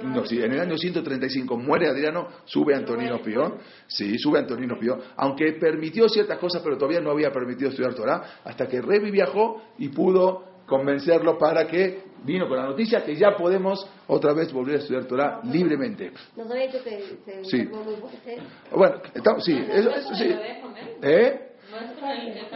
no, sí, en el año 135 muere Adriano, sube Antonino Pío, sí, sube Antonino Pío, aunque permitió ciertas cosas, pero todavía no había permitido estudiar Torah, hasta que Revi viajó y pudo convencerlo para que vino con la noticia que ya podemos otra vez volver a estudiar Torah libremente. Nos había dicho que se Sí. enfermó muy fuerte. Bueno, estamos, sí, eso, eso sí. ¿Eh?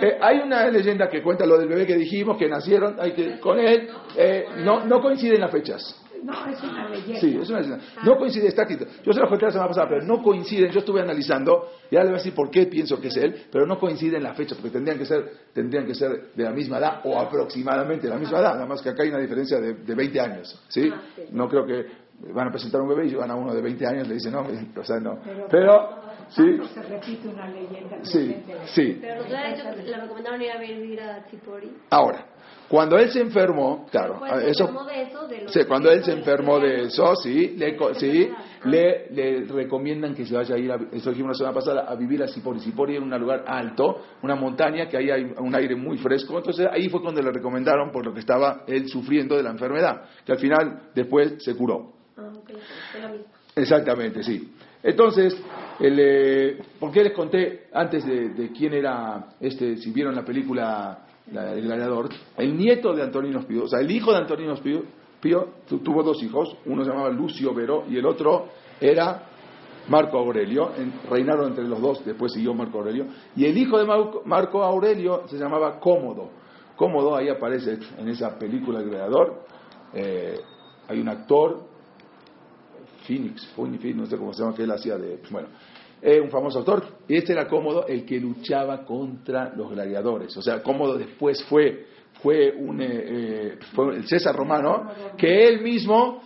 Eh, hay una leyenda que cuenta lo del bebé que dijimos, que nacieron hay que, con él, eh, no, no coinciden las fechas. No, es una leyenda. Sí, es una leyenda. No coincide, está escrito. Yo se lo conté la semana pasada, pero no coinciden. Yo estuve analizando, y ahora le voy a decir por qué pienso que es él, pero no coinciden las fechas, porque tendrían que ser, tendrían que ser de la misma edad o aproximadamente de la misma edad, nada más que acá hay una diferencia de, de 20 años. ¿sí? Ah. No creo que van a presentar un bebé y llevan a uno de 20 años y le dicen, no, o sea, no. Pero- sí, se repite una leyenda. sí, sí. Pero nos que le recomendaron ir a vivir a Tzipori. Ahora, cuando él se enfermó, claro, eso, enfermó de eso, de sí, cuando él se enfermó de eso, sí, le, sí, le, le recomiendan que se vaya a ir, a, eso dijimos la semana pasada, a vivir a Sipori. Sipori era un lugar alto, una montaña que ahí hay un aire muy fresco, entonces ahí fue cuando le recomendaron por lo que estaba él sufriendo de la enfermedad, que al final después se curó. Ah. Exactamente, sí. Entonces, el, eh, ¿por qué les conté antes de, de quién era este, si vieron la película El Gladiador? El nieto de Antonino Pío, o sea, el hijo de Antonino Pío, Pío tuvo dos hijos, uno se llamaba Lucio Vero y el otro era Marco Aurelio, reinaron entre los dos, después siguió Marco Aurelio, y el hijo de Marco Aurelio se llamaba Cómodo. Cómodo, ahí aparece en esa película El Gladiador, eh, hay un actor, Phoenix, Phoenix, no sé cómo se llama, que él hacía de, bueno, eh, un famoso autor, y este era Cómodo el que luchaba contra los gladiadores, o sea, Cómodo después fue, fue, un, eh, fue el César romano, que él mismo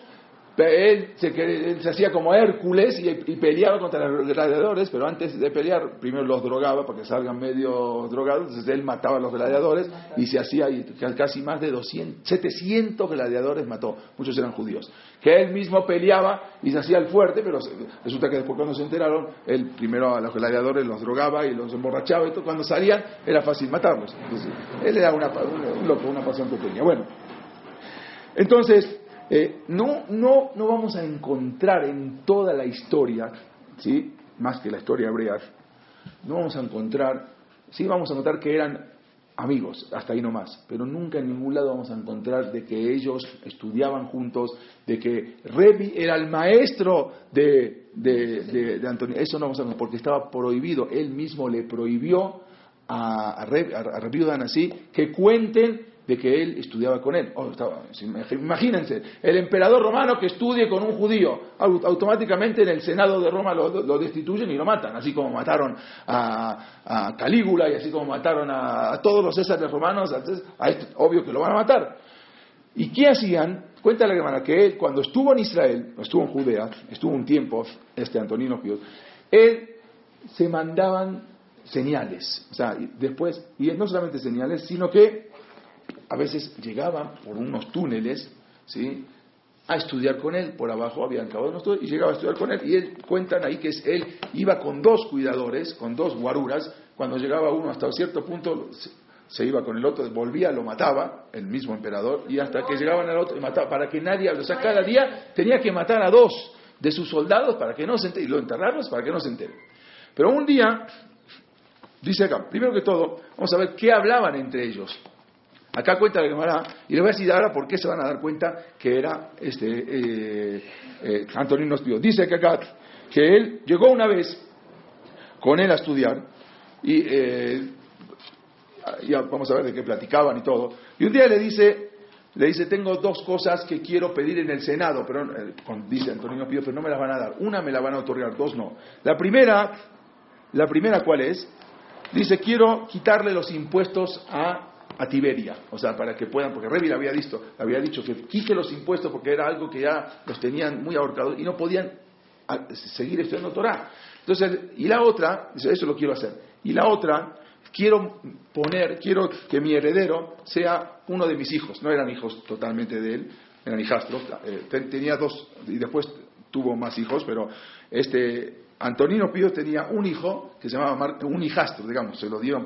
él se, hacía como Hércules y, peleaba contra los gladiadores, pero antes de pelear, primero los drogaba para que salgan medio drogados, entonces él mataba a los gladiadores y se hacía casi más de 200, 700 gladiadores mató, muchos eran judíos, que él mismo peleaba y se hacía el fuerte, pero resulta que después cuando se enteraron, él primero a los gladiadores los drogaba y los emborrachaba y todo, cuando salían era fácil matarlos. Entonces, él era una, un loco, una pasión pequeña. Bueno, entonces, eh, no, no, no vamos a encontrar en toda la historia, ¿sí? más que la historia hebrea, no vamos a encontrar, sí vamos a notar que eran amigos, hasta ahí nomás, pero nunca en ningún lado vamos a encontrar de que ellos estudiaban juntos, de que Revi era el maestro de, de, Antonio. Eso no vamos a encontrar, porque estaba prohibido, él mismo le prohibió a, a, así que cuenten de que él estudiaba con él. Oh, imagínense, el emperador romano que estudie con un judío, automáticamente en el Senado de Roma lo, destituyen y lo matan, así como mataron a, Calígula y así como mataron a, todos los césares romanos, a este, obvio que lo van a matar. ¿Y qué hacían? Cuenta la hermana que él, cuando estuvo en Israel, estuvo en Judea, estuvo un tiempo, este Antonino Pío, él se mandaban señales, o sea, después, y no solamente señales, sino que a veces llegaba por unos túneles, ¿sí? a estudiar con él, por abajo habían acabado unos túneles, y llegaba a estudiar con él, y él, cuentan ahí que es, él iba con dos cuidadores, con dos guaruras, cuando llegaba uno hasta cierto punto se iba con el otro, volvía, lo mataba, el mismo emperador, y hasta que llegaban al otro y mataba, para que nadie, o sea, cada día tenía que matar a dos de sus soldados para que no se enteren, y lo enterrarlos para que no se enteren. Pero un día, dice acá, primero que todo, vamos a ver qué hablaban entre ellos. Acá cuenta la Gemara, y le voy a decir ahora por qué se van a dar cuenta que era este, eh, eh, Antonino. Dice que acá que él llegó una vez con él a estudiar, y eh, ya vamos a ver de qué platicaban y todo, y un día le dice, le dice, tengo dos cosas que quiero pedir en el Senado, pero dice Antonino Pío, pero no me las van a dar. Una me la van a otorgar, dos no. La primera, la primera cuál es? Dice, quiero quitarle los impuestos a a Tiberia, o sea, para que puedan, porque Revi le había dicho, había dicho que quite los impuestos porque era algo que ya los tenían muy ahorcados y no podían ah, seguir estudiando Torah. Entonces, y la otra, dice, eso lo quiero hacer. Y la otra, quiero poner, quiero que mi heredero sea uno de mis hijos. No eran hijos totalmente de él, eran hijastros. Eh, tenía dos, y después tuvo más hijos, pero este Antonino Pío tenía un hijo que se llamaba un hijastro, digamos, se lo dio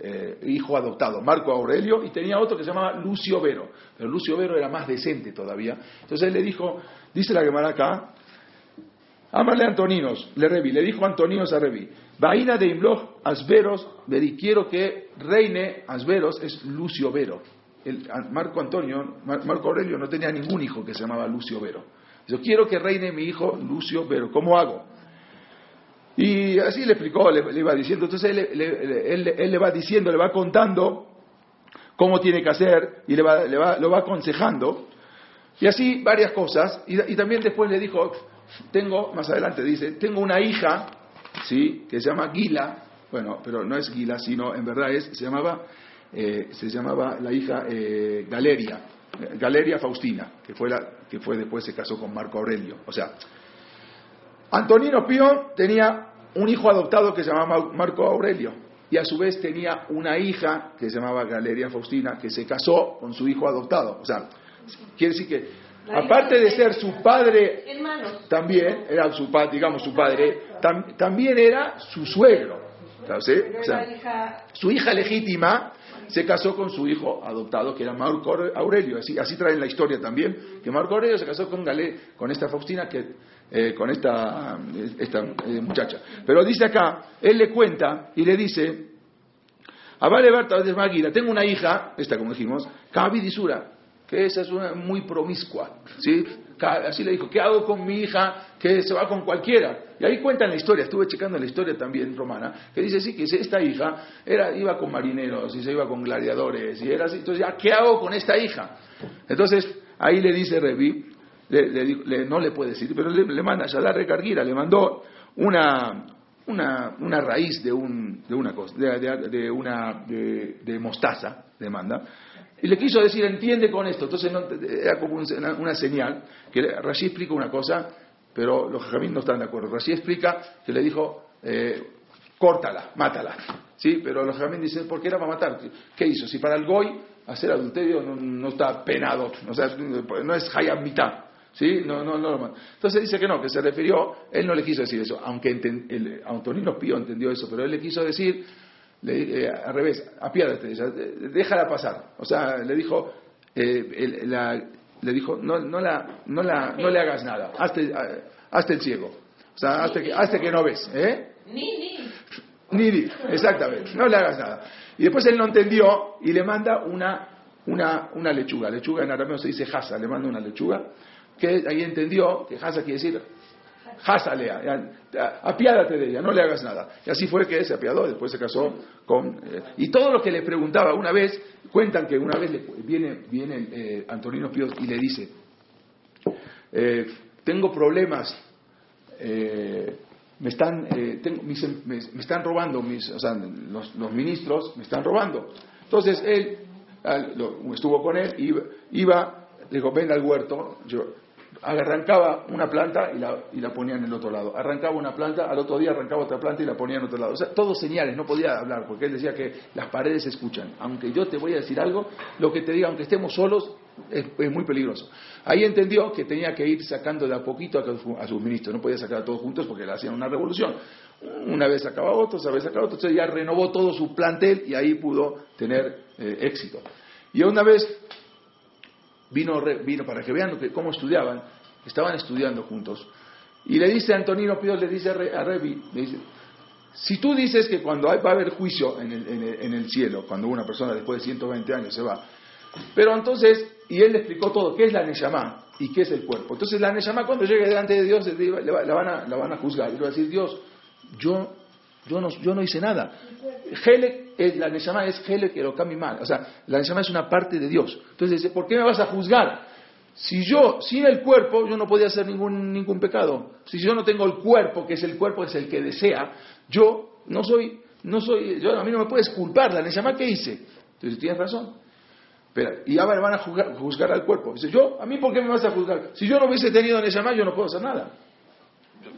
eh, hijo adoptado, Marco Aurelio, y tenía otro que se llamaba Lucio Vero, pero Lucio Vero era más decente todavía. Entonces él le dijo, dice la Gemara acá, ámale a Antoninos, le revi, le dijo Antoninos a Revi, Vaina de Imloch Asveros, y quiero que reine Asveros, es Lucio Vero. El, Marco Antonio, Marco Aurelio no tenía ningún hijo que se llamaba Lucio Vero. Yo quiero que reine mi hijo Lucio Vero. ¿Cómo hago? Y así le explicó, le, iba diciendo. Entonces él, le va diciendo, le va contando cómo tiene que hacer y le va, lo va aconsejando. Y así varias cosas. Y, también después le dijo, tengo, más adelante dice, tengo una hija, ¿sí? Que se llama Gila. Bueno, pero no es Gila, sino en verdad es, se llamaba, eh, se llamaba la hija eh, Galeria. Galeria Faustina, que fue, la, que fue después se casó con Marco Aurelio. O sea, Antonino Pío tenía un hijo adoptado que se llamaba Marco Aurelio y a su vez tenía una hija que se llamaba Galeria Faustina que se casó con su hijo adoptado. O sea, quiere decir que aparte de ser su padre, también era su padre, digamos su padre, también era su suegro. O sea, su hija legítima se casó con su hijo adoptado, que era Marco Aurelio. Así, así traen la historia también, que Marco Aurelio se casó con, con esta Faustina, que, eh, con esta, esta eh, muchacha. Pero dice acá, él le cuenta y le dice, a Vale Berta de Maguira, tengo una hija, esta como dijimos, Kabi Disura, que esa es una muy promiscua, ¿sí? Así le dijo, ¿qué hago con mi hija que se va con cualquiera? Y ahí cuentan la historia, estuve checando la historia también romana, que dice, sí, que esta hija era, iba con marineros y se iba con gladiadores y era así, entonces ¿qué hago con esta hija? Entonces, ahí le dice Revi, le, no le puede decir, pero le, manda, ya la recarguira, le mandó una, una, una raíz de, un, de una cosa, de, una, de, mostaza, le manda, y le quiso decir, entiende con esto. Entonces era como una, señal, que Rashi explica una cosa, pero los jajamín no están de acuerdo. Rashi explica que le dijo, eh, córtala, mátala. ¿Sí? Pero los jajamín dicen, ¿por qué era para matar? ¿Qué hizo? Si para el goy hacer adulterio no, está penado, o sea, no es hayam mitad. ¿Sí? No, no, no. Entonces dice que no, que se refirió, él no le quiso decir eso, aunque el, Antonino Pío entendió eso, pero él le quiso decir, le, eh, al revés, apiádate, déjala pasar. O sea, le dijo, eh, le dijo, no, no, la, no, la, no le hagas nada, hazte, hazte el ciego. O sea, hazte que, hazte que no ves. ¿eh? Ni, ni. Ni, ni, exactamente, no le hagas nada. Y después él no entendió y le manda una, una, una lechuga. Lechuga en arameo se dice jasa, le manda una lechuga que ahí entendió que Hasa quiere decir Hasalea, apiádate de ella, no le hagas nada. Y así fue que se apiadó, después se casó con... Eh, y todo lo que le preguntaba, una vez, cuentan que una vez viene, viene eh, Antonino Pío y le dice, eh, tengo problemas, me, están, me, están robando, mis, o sea, los, los, ministros me están robando. Entonces él estuvo con él, iba, iba dijo, ven al huerto, yo, arrancaba una planta y la, y la ponía en el otro lado. Arrancaba una planta, al otro día arrancaba otra planta y la ponía en otro lado. O sea, todos señales, no podía hablar, porque él decía que las paredes escuchan. Aunque yo te voy a decir algo, lo que te diga, aunque estemos solos, es, muy peligroso. Ahí entendió que tenía que ir sacando de a poquito a, sus ministros, no podía sacar a todos juntos porque le hacían una revolución. Una vez sacaba otro, otra vez sacaba otro, entonces ya renovó todo su plantel y ahí pudo tener eh, éxito. Y una vez vino, vino para que vean cómo estudiaban, estaban estudiando juntos. Y le dice Antonino Pío, le dice a Revi, le dice, si tú dices que cuando va a haber juicio en el, en, el, cielo, cuando una persona después de 120 años se va, pero entonces, y él le explicó todo, ¿qué es la Neshama y qué es el cuerpo? Entonces la Neshama cuando llegue delante de Dios la van a, la van a juzgar y le va a decir, Dios, yo, yo, no, yo no hice nada. Helek, la Neshama es Helek mal, o sea, la Neshama es una parte de Dios. Entonces dice, ¿por qué me vas a juzgar? Si yo, sin el cuerpo, yo no podía hacer ningún, ningún pecado. Si yo no tengo el cuerpo, que es el cuerpo, es el que desea, yo no soy, no soy, yo, a mí no me puedes culpar, la Neshama, ¿qué hice? Entonces tienes razón. Pero, y ahora van a juzgar, al cuerpo. Dice, yo, ¿a mí por qué me vas a juzgar? Si yo no hubiese tenido Neshama, yo no puedo hacer nada.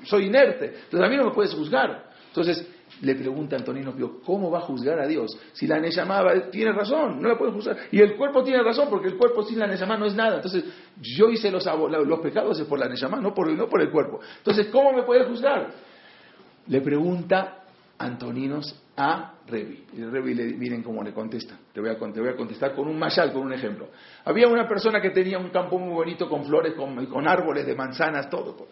Soy inerte. Entonces a mí no me puedes juzgar. Entonces, le pregunta Antonino Pío, ¿cómo va a juzgar a Dios? Si la Neshama tiene razón, no la puede juzgar. Y el cuerpo tiene razón, porque el cuerpo sin la Neshama no es nada. Entonces, yo hice los, los pecados por la Neshama, no por, no por el cuerpo. Entonces, ¿cómo me puede juzgar? Le pregunta Antoninos a Revi. Y Revi, le, miren cómo le contesta. Te voy, a, te voy a contestar con un mayal, con un ejemplo. Había una persona que tenía un campo muy bonito con flores, con, con árboles de manzanas, todo.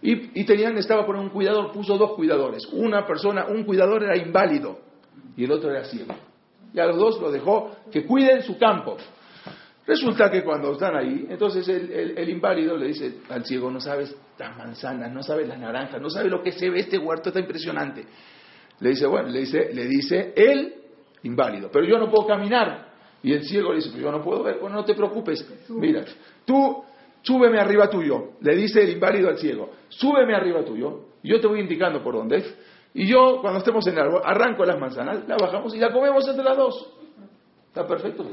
Y, tenían, estaba por un cuidador, puso dos cuidadores. Una persona, un cuidador era inválido y el otro era ciego. Y a los dos los dejó que cuiden su campo. Resulta que cuando están ahí, entonces el, inválido le dice al ciego, no sabes las manzanas, no sabes las naranjas, no sabes lo que se ve, este huerto está impresionante. Le dice, bueno, le dice, le dice el inválido, pero yo no puedo caminar. Y el ciego le dice, pero yo no puedo ver, bueno, no te preocupes, mira, tú súbeme arriba tuyo, le dice el inválido al ciego, súbeme arriba tuyo, yo te voy indicando por dónde, y yo cuando estemos en el árbol arranco las manzanas, la bajamos y la comemos entre las dos. Está perfecto.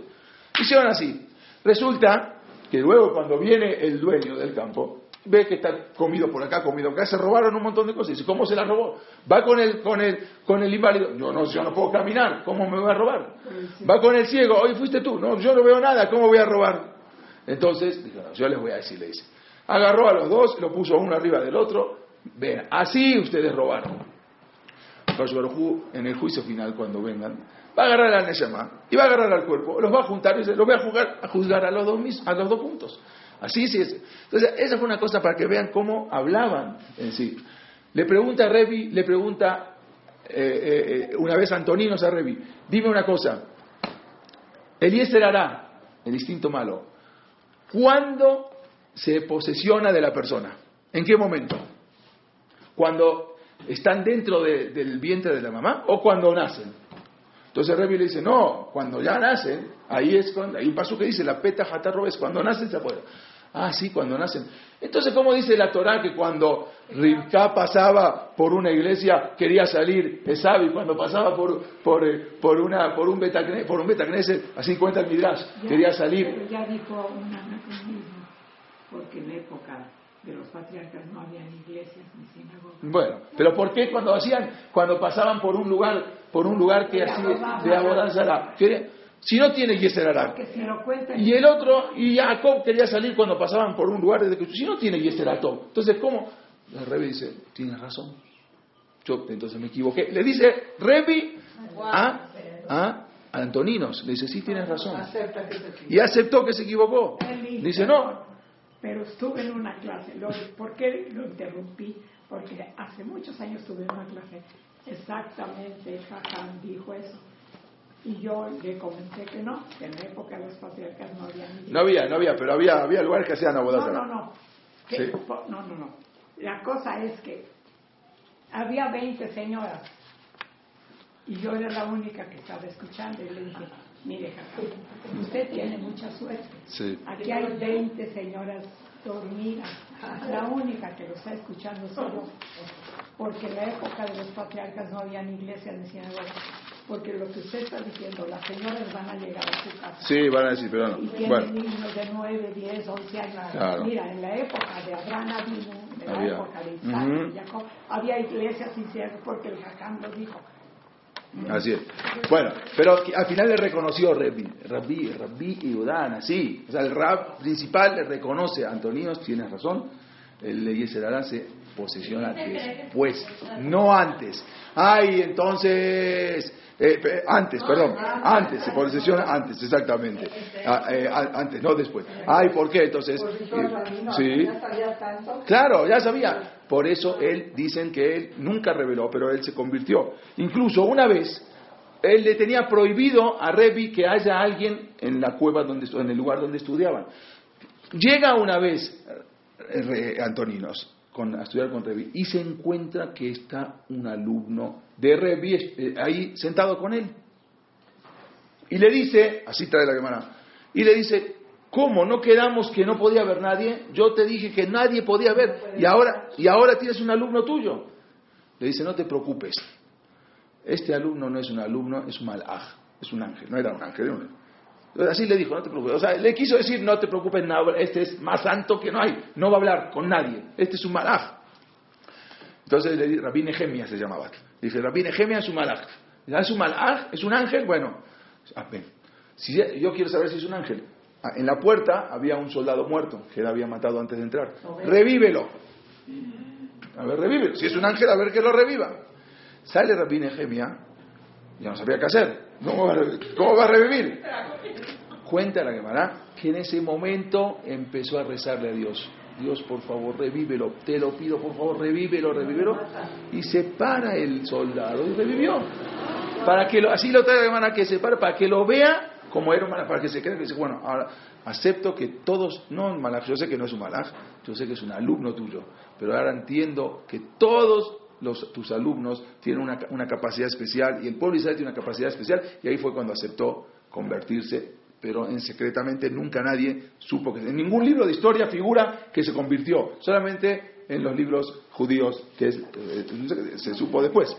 Hicieron así. Resulta que luego cuando viene el dueño del campo, ve que está comido por acá, comido acá, se robaron un montón de cosas. Y dice, ¿cómo se la robó? Va con el, con el, con el inválido, yo no, yo no puedo caminar, ¿cómo me voy a robar? Va con el ciego, hoy fuiste tú, no, yo no veo nada, ¿cómo voy a robar? Entonces, dijo, yo les voy a decir, le dice. Agarró a los dos, lo puso uno arriba del otro. Ven, así ustedes robaron. en el juicio final, cuando vengan, va a agarrar al Neshama y va a agarrar al cuerpo, los va a juntar y dice, los voy a, jugar, a juzgar a los dos, a los dos puntos. Así sí es. Entonces, esa fue una cosa para que vean cómo hablaban en sí. Le pregunta a Revi, le pregunta eh, eh, una vez Antonino a Revi, dime una cosa, Eliezer hará, el instinto malo, ¿Cuándo se posesiona de la persona? ¿En qué momento? ¿Cuando están dentro de- del vientre de la mamá o cuando nacen? Entonces Revi le dice, no, cuando ya nacen, ahí es cuando, un paso que dice, la peta jatarro es cuando nacen se apoya. Ah, sí, cuando nacen. Entonces, ¿cómo dice la Torá que cuando Rivka pasaba por una iglesia quería salir Esabi, cuando pasaba por, por, eh, por, una, por un betacne- por un betacneset, así cuenta el Midrash, Ya- quería salir. Ya dijo un anacronismo, porque en la época de los patriarcas no habían iglesias ni sinagogas. Bueno, pero ¿por qué cuando hacían, cuando pasaban por un lugar, por un lugar que así de abodanzara? Si no tiene Yeserará. Y el otro, y Jacob quería salir cuando pasaban por un lugar desde que si no tiene Yeseratov. Entonces, ¿cómo? El Rebi dice, tienes razón. Yo entonces me equivoqué. Le dice Rebi a, a Antoninos. Le dice, sí, tienes razón. Y aceptó que se equivocó. Dice, no. Pero estuve en una clase. ¿Por qué lo interrumpí? Porque hace muchos años estuve en una clase. Exactamente, Jajam dijo eso. Y yo le comenté que no, que en la época de los patriarcas no había ni No había, no había, pero había, había lugares que hacían No, abodazara. no, no. Sí. po- No, no, no. La cosa es que había 20 señoras y yo era la única que estaba escuchando y le dije, mire, Jacam, usted tiene mucha suerte. Sí. Aquí hay 20 señoras dormidas. La única que lo está escuchando soy yo. Porque en la época de los patriarcas no había ni iglesias ni sinagogas. Porque lo que usted está diciendo, las señoras van a llegar a su casa Sí, van a decir, pero no. y tienen Bueno, niños de 9, 10, 11 años. Claro. Mira, en la época de Abraham Avinu, en la Había. época de Isaac Jacob, había iglesias sinceras porque el Jacán lo dijo. así es. Bueno, pero al final le reconoció Rabbi, Rabbi, Rabbi y Udana, sí. O sea, el rab principal le reconoce a Antoninos, tienes razón, el Yeserará se posesiona después, no antes. Ay, entonces, eh, antes, perdón, antes, se posesiona antes, exactamente. Ah, eh, antes, no después. Ay, ¿por qué? Entonces, eh, sí. Claro, ya sabía. Por eso él, dicen que él nunca reveló, pero él se convirtió. Incluso una vez, él le tenía prohibido a Revi que haya alguien en la cueva, donde, en el lugar donde estudiaban. Llega una vez eh, Antoninos con, a estudiar con Revi y se encuentra que está un alumno de Revi eh, ahí sentado con él. Y le dice, así trae la hermana, y le dice, ¿cómo? ¿No quedamos que no podía haber nadie? Yo te dije que nadie podía ver y ahora, y ahora tienes un alumno tuyo. Le dice, no te preocupes, este alumno no es un alumno, es un malaj, es un ángel, no era un ángel, era un Así le dijo, no te preocupes. O sea, le quiso decir, no te preocupes, no, este es más santo que no hay, no va a hablar con nadie, este es un malaj. Entonces le di- Rabí Nehemia se llamaba. Dice, Rabí Nehemia es un malaj. ¿Es un malaj? ¿Es un ángel? Bueno, amén. Si yo quiero saber si es un ángel. Ah, En la puerta había un soldado muerto que él había matado antes de entrar. Revívelo. A ver, revívelo. Si es un ángel, a ver que lo reviva. Sale Rabí Nehemia, ya no sabía qué hacer. ¿Cómo va a, re- cómo va a revivir? Cuenta la Gemara que en ese momento empezó a rezarle a Dios. Dios, por favor, revívelo. Te lo pido, por favor, revívelo, revívelo. Y se para el soldado y revivió. Para que lo, así lo trae la Gemara que se para, para que lo vea como era un para que se crea que dice, bueno, ahora acepto que todos, no un malaj, yo sé que no es un malaj, yo sé que es un alumno tuyo, pero ahora entiendo que todos los, tus alumnos tienen una, capacidad especial y el pueblo Israel tiene una capacidad especial y ahí fue cuando aceptó convertirse, pero en secretamente nunca nadie supo que en ningún libro de historia figura que se convirtió, solamente en los libros judíos que eh, se supo después.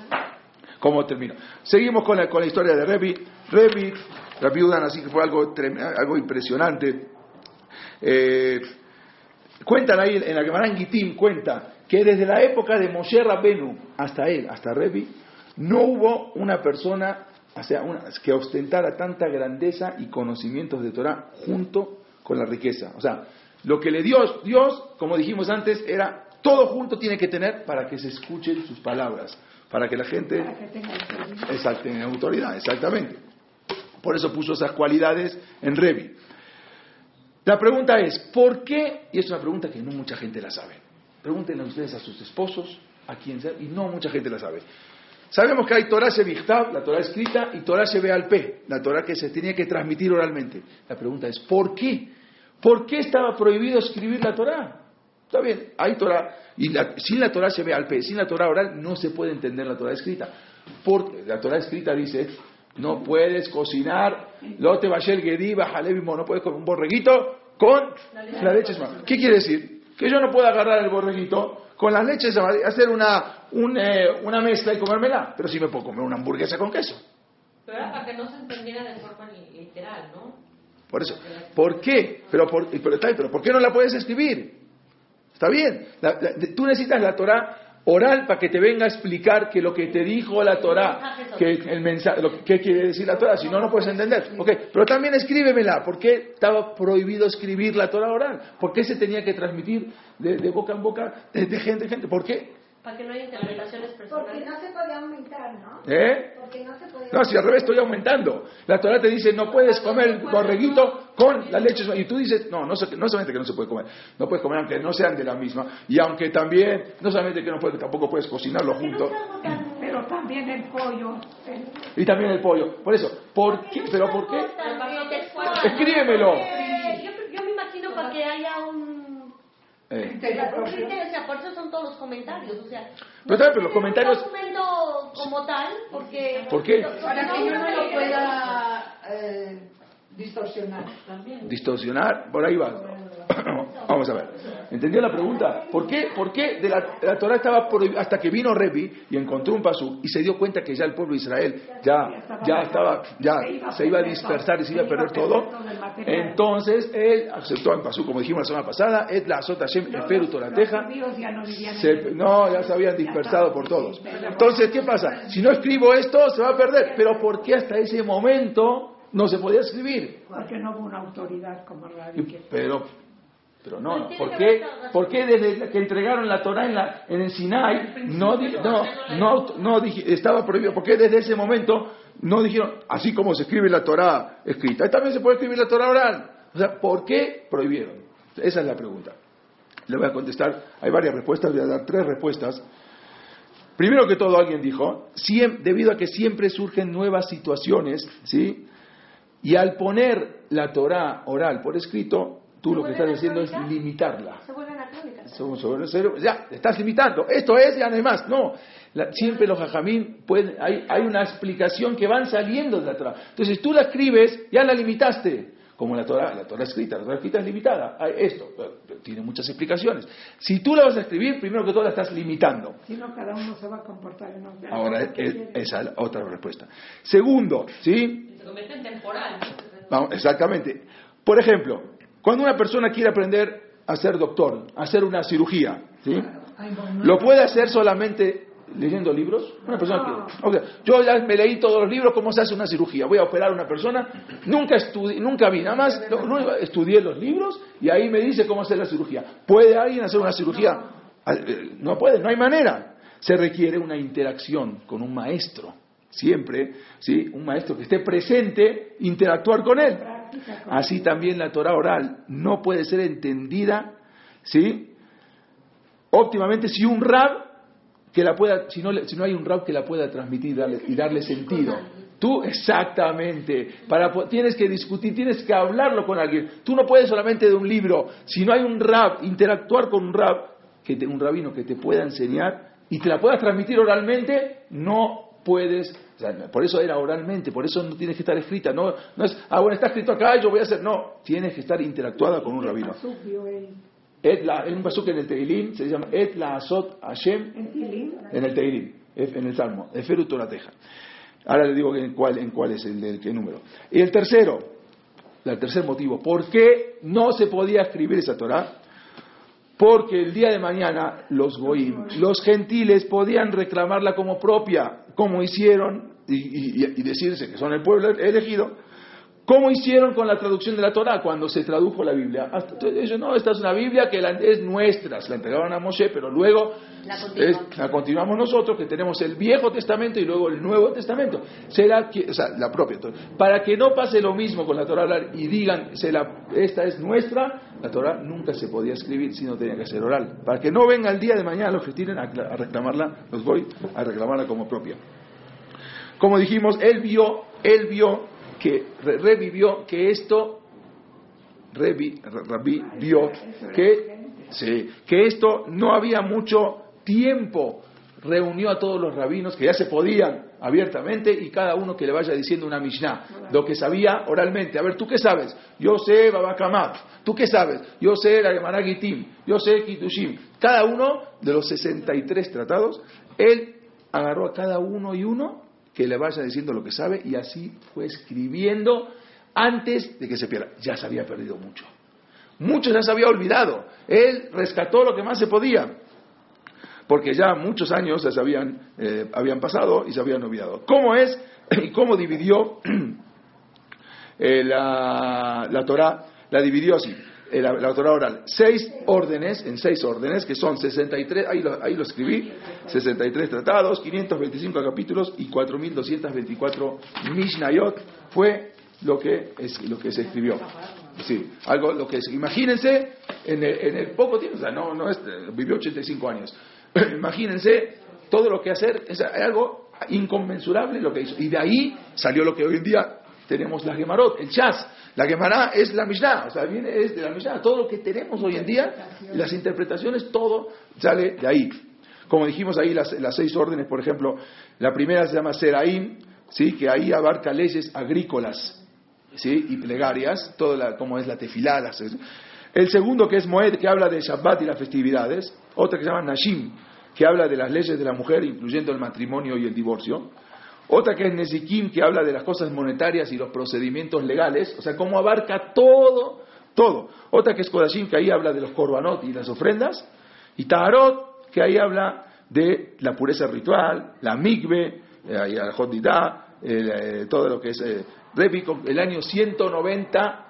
¿Cómo termina? Seguimos con la, con la historia de Revi. Revi, la viuda, así que fue algo, algo impresionante. Eh, cuentan ahí en la Gemara en Gitim, cuenta que desde la época de Moshe Rabbenu hasta él, hasta Revi, no hubo una persona o sea, una- que ostentara tanta grandeza y conocimientos de Torah junto con la riqueza. O sea, lo que le dio Dios, como dijimos antes, era todo junto tiene que tener para que se escuchen sus palabras, para que la gente Para que tenga autoridad, exactamente. Por eso puso esas cualidades en Revi. La pregunta es, ¿por qué? Y es una pregunta que no mucha gente la sabe. Pregúntenle ustedes a sus esposos, a quien sea, y no mucha gente la sabe. Sabemos que hay Torah Shevichtav, la Torah escrita, y Torah Shebealpe, la Torah que se tenía que transmitir oralmente. La pregunta es, ¿por qué? ¿Por qué estaba prohibido escribir la Torah? Está bien, hay Torah, y la- sin la Torah se ve al pez, sin la Torah oral no se puede entender la Torah escrita. Porque la Torah escrita dice, no puedes cocinar, lote bashel gedi bajalevimo, no puedes comer un borreguito con la leche ¿Qué quiere decir? Que yo no puedo agarrar el borreguito con las leches, hacer una, un, eh, una mezcla y comérmela, pero sí me puedo comer una hamburguesa con queso. Pero era para que no se entendiera de forma li- literal, ¿no? Por eso, ¿por qué? Pero, por, pero, pero ¿por qué no la puedes escribir? Está bien, La- la- tú necesitas la Torah oral para que te venga a explicar que lo que te dijo la Torah, que el mensaje, lo que quiere decir la Torah, si no, no puedes entender. Ok, pero también escríbemela, ¿por qué estaba prohibido escribir la Torah oral? ¿Por qué se tenía que transmitir de, de boca en boca, de, de gente en gente? ¿Por qué? Para que no haya interpretaciones Porque personales. no se podía aumentar, ¿no? ¿Eh? Porque no se podía No, si al revés estoy aumentando. La Torah te dice, no puedes comer el borreguito con la leche. Y tú dices, no, no, no solamente que no se puede comer, no puedes comer aunque no sean de la misma. Y aunque también, no solamente que no puedes, tampoco puedes cocinarlo junto. Pero también el pollo. Y también el pollo. Por eso, ¿por qué? ¿Pero por qué? Escríbemelo. Yo, yo me imagino para que haya un... Eh, un criterio, o sea, por eso son todos los comentarios, o sea... Pero también, pero los comentarios- como tal, porque... ¿Por qué? Para que yo no lo pueda eh, distorsionar también. distorsionar, por ahí va. Vamos a ver. ¿Entendió la pregunta? ¿Por qué, por qué de la, la Torah estaba prohibida hasta que vino Rebi y encontró un pasú y se dio cuenta que ya el pueblo de Israel ya, ya estaba, ya se iba a dispersar y se iba a perder todo? Entonces él aceptó el pasú, como dijimos la semana pasada, et la azot Hashem eferu torateja. El- no, ya se habían dispersado por todos. Entonces, ¿qué pasa? Si no escribo esto, se va a perder. Pero ¿por qué hasta ese momento no se podía escribir? Porque no hubo una autoridad como que... Pero, pero no, ¿por qué, por desde que entregaron la Torah en, la, en el Sinai no, no, no, no estaba prohibido? ¿Por qué desde ese momento no dijeron, así como se escribe la Torah escrita, también se puede escribir la Torah oral? O sea, ¿por qué prohibieron? Esa es la pregunta. Le voy a contestar, hay varias respuestas, voy a dar tres respuestas. Primero que todo, alguien dijo, siem- debido a que siempre surgen nuevas situaciones, ¿sí? Y al poner la Torah oral por escrito, tú lo que estás haciendo es limitarla. Se sobre cero, ya, estás limitando. Esto es, ya no hay más. No, La- siempre los jajamín pueden, hay, hay una explicación que van saliendo de la Torah. Entonces tú la escribes, ya la limitaste. Como la Torah, la Torah escrita, la Torah escrita es limitada. Hay esto, eh, tiene muchas explicaciones. Si tú la vas a escribir, primero que todo la estás limitando. Si no, cada uno se va a comportar en un Ahora, que es- esa es otra respuesta. Segundo, ¿sí? Se convierte en temporal. ¿no? Vamos, exactamente. Por ejemplo, cuando una persona quiere aprender a ser doctor, a hacer una cirugía, ¿sí? ¿Lo puede hacer solamente leyendo libros? Una persona que, o sea, yo ya me leí todos los libros, ¿cómo se hace una cirugía? Voy a operar a una persona, nunca estudié, nunca vi, nada más lo- estudié los libros y ahí me dice cómo hacer la cirugía. ¿Puede alguien hacer una cirugía? Ah, eh, No puede, no hay manera. Se requiere una interacción con un maestro. Siempre, ¿sí? Un maestro que esté presente, interactuar con él. Así también la Torah oral no puede ser entendida, ¿sí? Óptimamente si un rab que la pueda, si no, si no hay un rab que la pueda transmitir darle- y darle sentido. Tú, exactamente, para, tienes que discutir, tienes que hablarlo con alguien. Tú no puedes solamente de un libro, si no hay un rab, interactuar con un rab, que te- un rabino que te pueda enseñar y te la puedas transmitir oralmente, no puedes, o sea, por eso era oralmente, por eso no tienes que estar escrita, no, no es, ah, bueno, está escrito acá, yo voy a hacer, no, tienes que estar interactuada con un rabino. Et la, en un pasuk en el Teilim se llama Et la Azot Hashem en el Teilim, en el Salmo, Eferu Torateja. Ahora le digo en cuál, en cuál es el, el- qué número. Y el tercero, el tercer motivo, ¿por qué no se podía escribir esa Torah? Porque el día de mañana los goim, los gentiles podían reclamarla como propia, como hicieron, y, y- y decirse que son el pueblo elegido, como hicieron con la traducción de la Torah cuando se tradujo la Biblia. Hasta- entonces ellos, no, esta es una Biblia que la- es nuestra, se la entregaron a Moshe, pero luego La es- continuamos. la continuamos nosotros, que tenemos el Viejo Testamento y luego el Nuevo Testamento. Será que, o sea, la propia. Para que no pase lo mismo con la Torah oral y digan, se la- esta es nuestra, la Torah nunca se podía escribir si no tenía que ser oral. Para que no venga el día de mañana los que tienen a, a reclamarla, los voy a reclamarla como propia. Como dijimos, él vio, él vio que re- revivió que esto Rebi, Rabbi vio que, sí, que esto no había mucho tiempo. Reunió a todos los rabinos que ya se podían abiertamente y cada uno que le vaya diciendo una Mishnah, lo que sabía oralmente. A ver, ¿tú qué sabes? Yo sé Babakamat. ¿Tú qué sabes? Yo sé la Gemara. Yo sé Kitushim. Cada uno de los 63 tratados, él agarró a cada uno y uno que le vaya diciendo lo que sabe y así fue escribiendo antes de que se pierda. Ya se había perdido mucho. Muchos ya se había olvidado. Él rescató lo que más se podía. Porque ya muchos años se habían, eh, habían pasado y se habían olvidado. ¿Cómo es y cómo dividió eh, la, la Torah? La dividió así. Eh, La, la oral, seis órdenes, en seis órdenes, que son 63, ahí lo, ahí lo escribí, 63 tratados, 525 capítulos y 4224 Mishnayot, fue lo que, es, lo que se escribió. Sí, algo, lo que imagínense, en el, en el poco tiempo, o sea, no, no es, vivió 85 años, imagínense todo lo que hacer, es algo inconmensurable lo que hizo. Y de ahí salió lo que hoy en día tenemos la Gemarot, el Chas. La Gemara es la Mishnah, o sea, viene es de la Mishnah. Todo lo que tenemos hoy en día, las interpretaciones, todo sale de ahí. Como dijimos ahí, las, las seis órdenes, por ejemplo, la primera se llama Seraim, ¿sí? que ahí abarca leyes agrícolas ¿sí? y plegarias, todo la, como es la tefilá. las- el segundo que es Moed, que habla de Shabbat y las festividades. Otra que se llama Nashim, que habla de las leyes de la mujer, incluyendo el matrimonio y el divorcio. Otra que es Nezikim, que habla de las cosas monetarias y los procedimientos legales, o sea, cómo abarca todo, todo. Otra que es Kodashim, que ahí habla de los korbanot y las ofrendas. Y Taharot, que ahí habla de la pureza ritual, la migbe, al Jodidá, todo lo que es... Eh, el año 190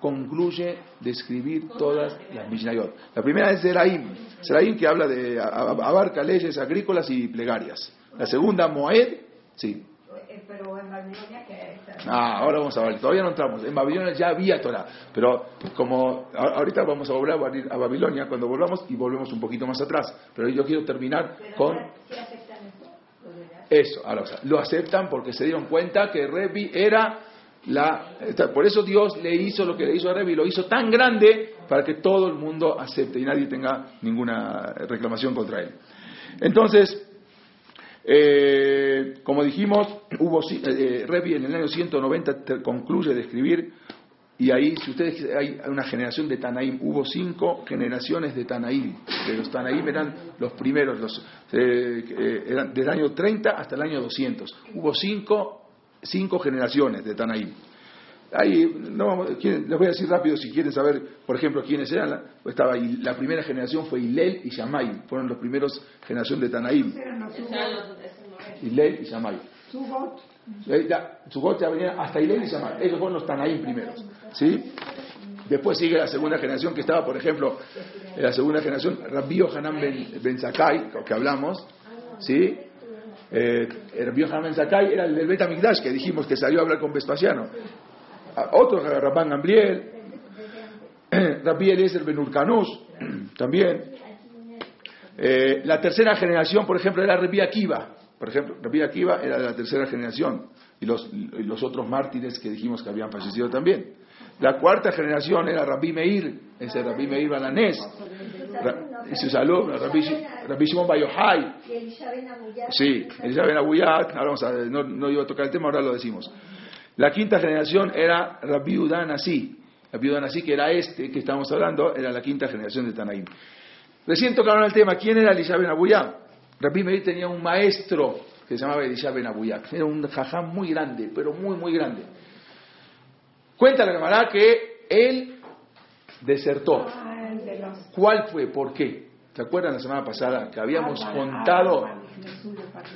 concluye de escribir todas las Mishnayot. La primera es Seraim, Seraim que habla de, abarca leyes agrícolas y plegarias. La segunda, Moed, sí. Eh, Pero en Babilonia que. Ah, ahora vamos a ver, todavía no entramos. En Babilonia ya había Torah, pero como ahorita vamos a volver a Babilonia cuando volvamos y volvemos un poquito más atrás. Pero yo quiero terminar Pero con si aceptan eso, eso. Ahora, o sea, lo aceptan porque se dieron cuenta que Revi era la... Por eso Dios le hizo lo que le hizo a Revi, lo hizo tan grande para que todo el mundo acepte y nadie tenga ninguna reclamación contra él. Entonces, eh, como dijimos, hubo eh, eh, Revi en el año 190 te- concluye de escribir y ahí, si ustedes hay una generación de Tanaim, hubo cinco generaciones de Tanaim, que los Tanaim eran los primeros, los, eh, eh, eran del año 30 hasta el año 200. Hubo cinco, cinco generaciones de Tanaim. Ahí, no, vamos- quieren- les voy a decir rápido si quieren saber, por ejemplo, quiénes eran. La, estaba, Il- la primera generación fue Hillel y Shammai, fueron los primeros generación de Tanaim. Hillel y Shammai. Sugot, Eh, ya, venía hasta Hillel y Shammai. Ellos fueron los Tanaim primeros. ¿sí? Después sigue la segunda generación que estaba, por ejemplo, en la segunda generación, Rabbi Hanan ben, ben Zakkai, que hablamos. ¿sí? Eh, Rabbi Hanan ben Zakkai era el del Bet Amigdash, que dijimos que salió a hablar con Vespasiano. Otro, Rabban Gambriel. Rabbi Eliezer ben Urkanus, también. Eh, la tercera generación, por ejemplo, era Rabbi Akiva. Por ejemplo, Rabbi Akiva era de la tercera generación. Y los, y los otros mártires que dijimos que habían fallecido también. La cuarta generación era Rabbi Meir, ese Rabbi Meir Balanés. Y su alumno, Rabbi, Shi- Rabbi Shimon Amuyat. Sí, Elizabeth Abuyat, ahora vamos a, no, no iba a tocar el tema, ahora lo decimos. La quinta generación era Rabbi Udá Nasi. Rabbi Udá Nasi, que era este que estamos hablando, era la quinta generación de Tanaim. Recién tocaron el tema, ¿quién era Elizabeth Abuyat? Rabbi Meir tenía un maestro que se llamaba Elizabeth Abuyat. Era un jajam muy grande, pero muy, muy grande. Cuenta la Gemara que él desertó. ah, ¿Cuál fue? ¿Por qué? ¿Se acuerdan la semana pasada que habíamos contado?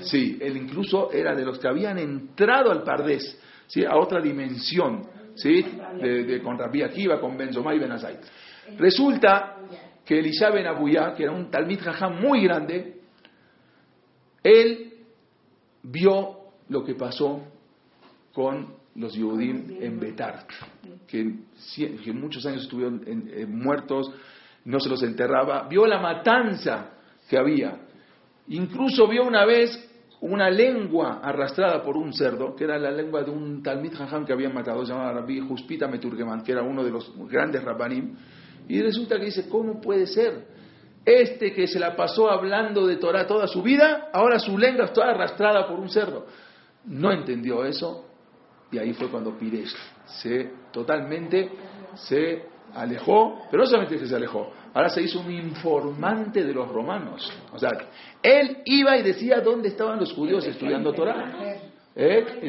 Sí, él incluso era de los que habían entrado al Pardés, ¿sí? a otra dimensión, ¿sí? de, de- con Rabbi Akiva, con Benzomá y Benazai. Resulta que Elisha Ben Abuyá, que era un Talmid Jajam muy grande, él vio lo que pasó con los Yehudim en Betar, que, que muchos años estuvieron en muertos, no se los enterraba, vio la matanza que había, incluso vio una vez una lengua arrastrada por un cerdo, que era la lengua de un Talmid Jajam que habían matado, llamado Rabbi Juspita Meturgeman, que era uno de los grandes Rabbanim. Y resulta que dice, ¿cómo puede ser? Este que se la pasó hablando de Torah toda su vida, ahora su lengua está arrastrada por un cerdo. No entendió eso y ahí fue cuando Piresh se totalmente se alejó, pero no solamente que se alejó, ahora se hizo un informante de los romanos. O sea, él iba y decía dónde estaban los judíos estudiando Torah. ¿Eh?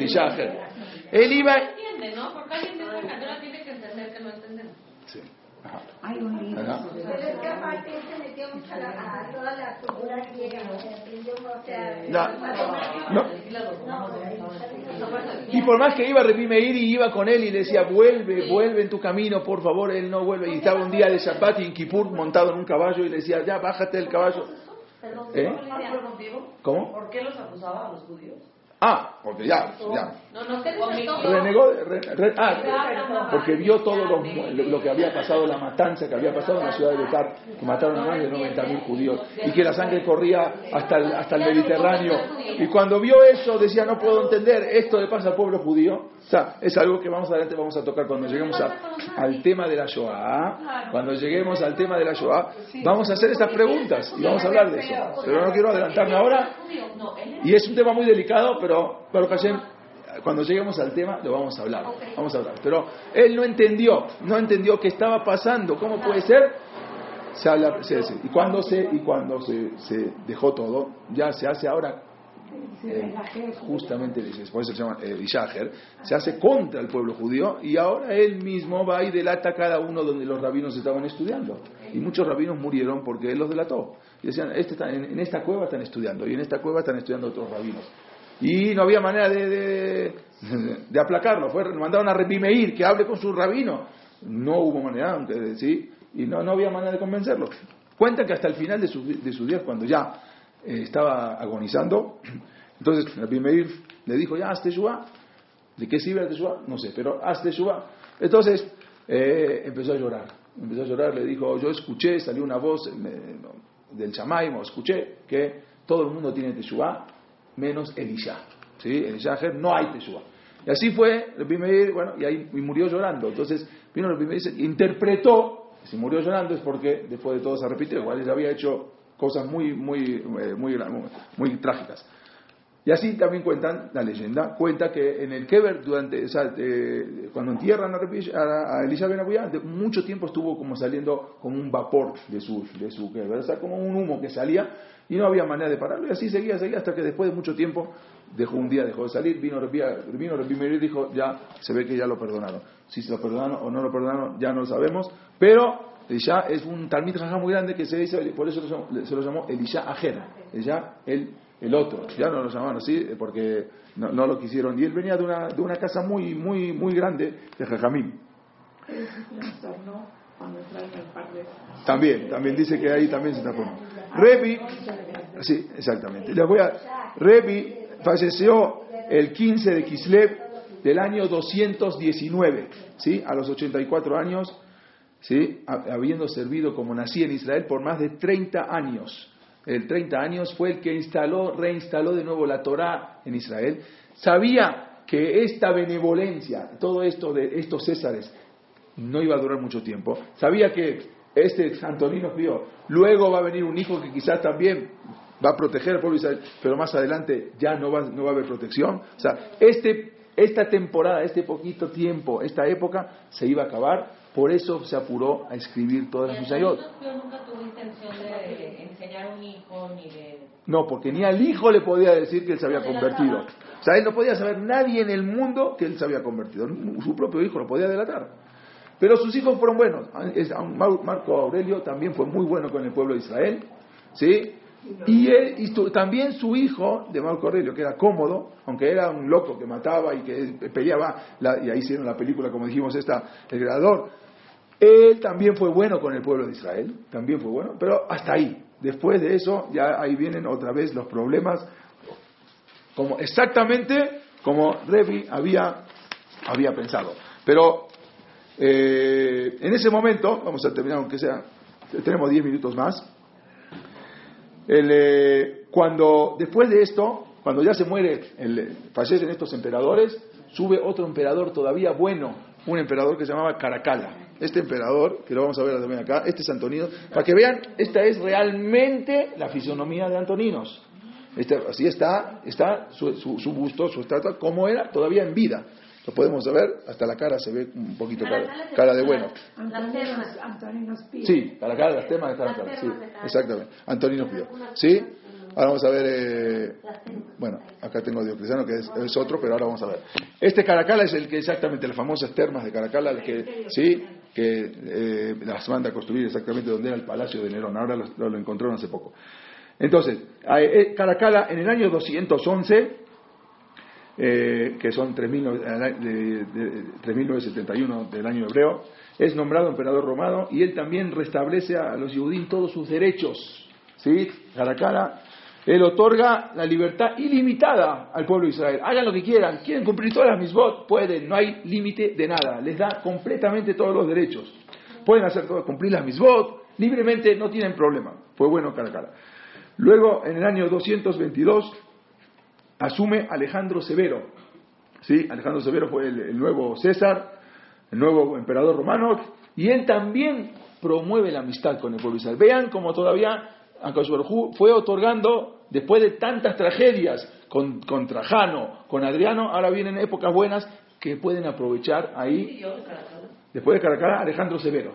Él iba... entiende, ¿no? Porque alguien de una cadena tiene que entender que no entendemos. Sí. Ajá. Hay un libro Pero es que aparte él se metió mucho a, la- a toda la cultura griega, o sea, aprendió, o sea, No, no. no, Y por más que iba Repi Meir y iba con él y le decía, vuelve, vuelve en tu camino, por favor, él no vuelve. Y estaba un día de Shabbat y en Kippur montado en un caballo y le decía, ya, bájate del caballo. ¿Eh? ¿Cómo? ¿Por qué los acusaba a los judíos? Ah, porque ya, ya. No, no se conmigo. Renegó, re- re- ah, porque vio todo lo, lo que había pasado, la matanza que había pasado en la ciudad de Betar, que mataron a más de 90.000 judíos, y que la sangre corría hasta el, hasta el Mediterráneo. Y cuando vio eso, decía, no puedo entender, esto le pasa al pueblo judío. O sea, es algo que más adelante vamos a tocar cuando lleguemos a- al tema de la Shoah. Cuando lleguemos al tema de la Shoah, vamos a hacer esas preguntas y vamos a hablar de eso. Pero no quiero adelantarme ahora. Y es un tema muy delicado, pero Baruch Hashem, cuando lleguemos al tema lo vamos a hablar. Vamos a hablar. Pero él no entendió, no entendió qué estaba pasando, cómo puede ser. Se habla, se hace. Y cuando se y cuando se, se dejó todo, ya se hace ahora eh, justamente por eso se llama eh, Ishaher, se hace contra el pueblo judío y ahora él mismo va y delata cada uno donde los rabinos estaban estudiando. Y muchos rabinos murieron porque él los delató. Y decían, este está- en, esta cueva están estudiando y en esta cueva están estudiando otros rabinos. Y no había manera de, de, aplacarlo. Fue, mandaron a Rebi Meir que hable con su rabino. No hubo manera, aunque sí, y no, no había manera de convencerlo. Cuentan que hasta el final de, su- de sus días, cuando ya eh, estaba agonizando, entonces Rebi Meir le dijo, ya, haz Teshuvah. ¿De qué sirve la Teshuvah? No sé, pero haz Teshuvah. Entonces eh, empezó a llorar. Empezó a llorar, le dijo, yo escuché, salió una voz eh, del Chamaimo, escuché que todo el mundo tiene Teshuvah, menos Elisha. ¿Sí? Elisha no hay Teshuvah. Y así fue, Rabbi Meir, bueno, y ahí y murió llorando. Entonces vino Rabbi Meir interpretó, si murió llorando es porque después de todo se repitió, igual él había hecho cosas muy, muy, eh, muy, muy, trágicas. Y así también cuentan la leyenda, cuenta que en el Keber, durante, o sea, eh, cuando entierran a, Rabbi- a, a Elisha Ben Abuyá, de mucho tiempo estuvo como saliendo como un vapor de su, de su Keber, o sea, como un humo que salía y no había manera de pararlo. Y así seguía, seguía, hasta que después de mucho tiempo, dejó un día, dejó de salir, vino Rabbi, vino y dijo, ya se ve que ya lo perdonaron. Si se lo perdonaron o no lo perdonaron, ya no lo sabemos, pero Elisha es un Talmid Jajá muy grande que se dice, por eso se lo llamó Elisha Ajera, Elisha el, el otro, ya no lo llamaban así eh, porque no, no lo quisieron. Y él venía de una, de una casa muy, muy, muy grande de Jajamín. También, también dice que ahí también se transformó. Revi, sí, exactamente. Les voy a, Revi falleció el 15 de Kislev del año 219, ¿sí? A los 84 años, ¿sí? Ha- Habiendo servido como nací en Israel por más de 30 años. El 30 años fue el que instaló, reinstaló de nuevo la Torá en Israel. Sabía que esta benevolencia, todo esto de estos césares, no iba a durar mucho tiempo. Sabía que este Antonino Pío, luego va a venir un hijo que quizás también va a proteger al pueblo Israel, pero más adelante ya no va, no va a haber protección. O sea, este, esta temporada, este poquito tiempo, esta época se iba a acabar, por eso se apuró a escribir todas las Mishayot. Yo nunca tuve intención de enseñar a un hijo ni de... No, porque ni al hijo le podía decir que él se había convertido. O sea, él no podía saber nadie en el mundo que él se había convertido. Su propio hijo lo podía delatar. Pero sus hijos fueron buenos. Es- Mar- Marco Aurelio también fue muy bueno con el pueblo de Israel. ¿Sí? Y, él, y también su hijo de Marco Aurelio, que era cómodo, aunque era un loco que mataba y que peleaba, la- y ahí hicieron la película, como dijimos, esta, el creador, él también fue bueno con el pueblo de Israel, también fue bueno, pero hasta ahí. Después de eso, ya ahí vienen otra vez los problemas, como exactamente como Revi había, había pensado. Pero eh, en ese momento, vamos a terminar, aunque sea, tenemos 10 minutos más. El, eh, cuando después de esto, cuando ya se muere, el, fallecen estos emperadores, sube otro emperador todavía bueno, un emperador que se llamaba Caracalla. Este emperador, que lo vamos a ver también acá, este es Antonino, para que vean, esta es realmente la fisonomía de Antoninos. Este- así está, está su, su- su busto, su estatua, como era todavía en vida. Lo podemos ver, hasta la cara se ve un poquito cara, cara de bueno. Antoninos, Antoninos Pío. Sí, para acá las temas están claras. Sí, exactamente. Antonino Pío. ¿Sí? Ahora vamos a ver. eh, bueno, acá tengo Diocleciano, que es, otro, pero ahora vamos a ver. Este Caracala es el que exactamente, las famosas termas de Caracala, el que, sí, que eh, las manda a construir exactamente donde era el palacio de Nerón. Ahora lo, encontraron hace poco. Entonces, eh, Caracala en el año 211 eh, que son 3.000 de- de- 3.971 del año hebreo, es nombrado emperador romano y él también restablece a los judíos todos sus derechos. ¿Sí? Caracala, él otorga la libertad ilimitada al pueblo de Israel. Hagan lo que quieran, quieren cumplir todas las misbot, pueden, no hay límite de nada, les da completamente todos los derechos. Pueden hacer todo, cumplir las misbot, libremente, no tienen problema. Fue bueno Caracala. Luego, en el año 222, asume Alejandro Severo. ¿Sí? Alejandro Severo fue el, nuevo César, el nuevo emperador romano, y él también promueve la amistad con el pueblo de Israel. Vean cómo todavía fue otorgando, después de tantas tragedias con, con Trajano, con Adriano, ahora vienen épocas buenas que pueden aprovechar ahí. Después de Caracalla, Alejandro Severo.